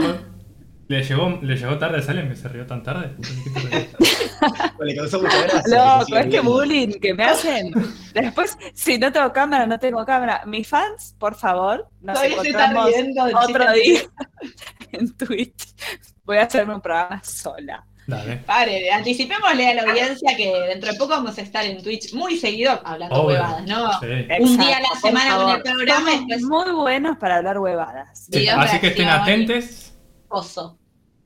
le llegó, le llegó tarde a Salem que se rió tan tarde. Le causó mucha gracia. que Loco, este viendo. bullying que me hacen. Después, si no tengo cámara, no tengo cámara. Mis fans, por favor, nos Todavía se está encontramos riendo otro día en Twitch. Voy a hacerme un programa sola. Dale. Pare, anticipémosle a la audiencia que dentro de poco vamos a estar en Twitch muy seguido hablando Obvio. huevadas, ¿no? Sí. Un día a la semana con el programa Somos después muy buenos para hablar huevadas. Sí, Así que estén atentos. oso.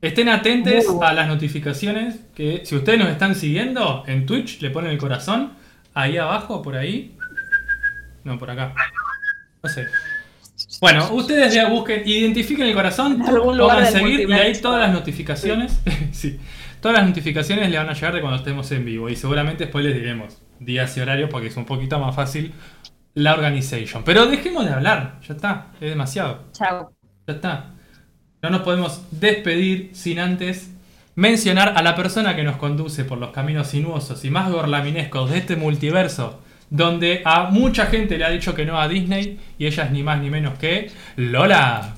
Estén atentos bueno. a las notificaciones que si ustedes nos están siguiendo en Twitch, le ponen el corazón ahí abajo, por ahí. No, por acá. No sé. Bueno, ustedes ya busquen, identifiquen el corazón, pongan seguir y ahí todas las notificaciones, sí, todas las notificaciones le van a llegar de cuando estemos en vivo y seguramente después les diremos días y horarios porque es un poquito más fácil la organization. Pero dejemos de hablar, ya está, es demasiado. Chao. Ya está. No nos podemos despedir sin antes mencionar a la persona que nos conduce por los caminos sinuosos y más gorlaminescos de este multiverso, donde a mucha gente le ha dicho que no a Disney y ella es ni más ni menos que Lola.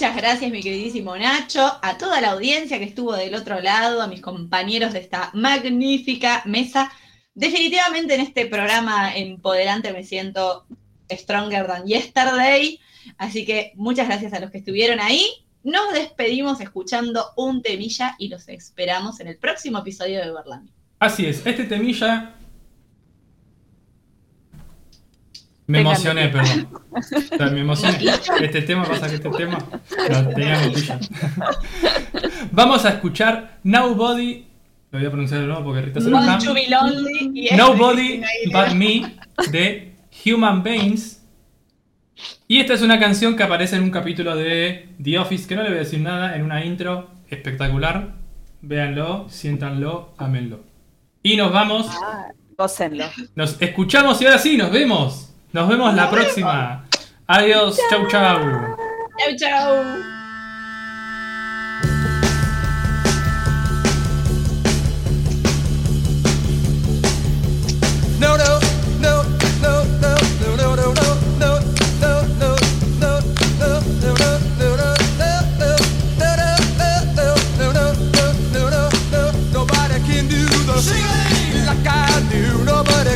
Muchas gracias, mi queridísimo Nacho, a toda la audiencia que estuvo del otro lado, a mis compañeros de esta magnífica mesa. Definitivamente en este programa empoderante me siento Stronger Than Yesterday. Así que muchas gracias a los que estuvieron ahí. Nos despedimos escuchando un temilla y los esperamos en el próximo episodio de Berlami. Así es, este temilla. Me emocioné, perdón. O sea, me emocioné. Este tema pasa que este tema. No, tenía notilla. Vamos a escuchar Nobody. Lo voy a pronunciar de nuevo porque Rita se enoja. Want to be lonely y es de Nobody. But Me de Human Beings. Y esta es una canción que aparece en un capítulo de The Office, que no le voy a decir nada, en una intro espectacular. Véanlo, siéntanlo, ámenlo. Y nos vamos, Ah, gócenlo. nos escuchamos y ahora sí, nos vemos. Nos vemos la próxima. Adiós, chau chau. Chau chau.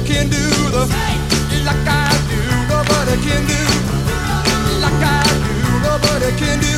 can do the can do like I do. Nobody can do.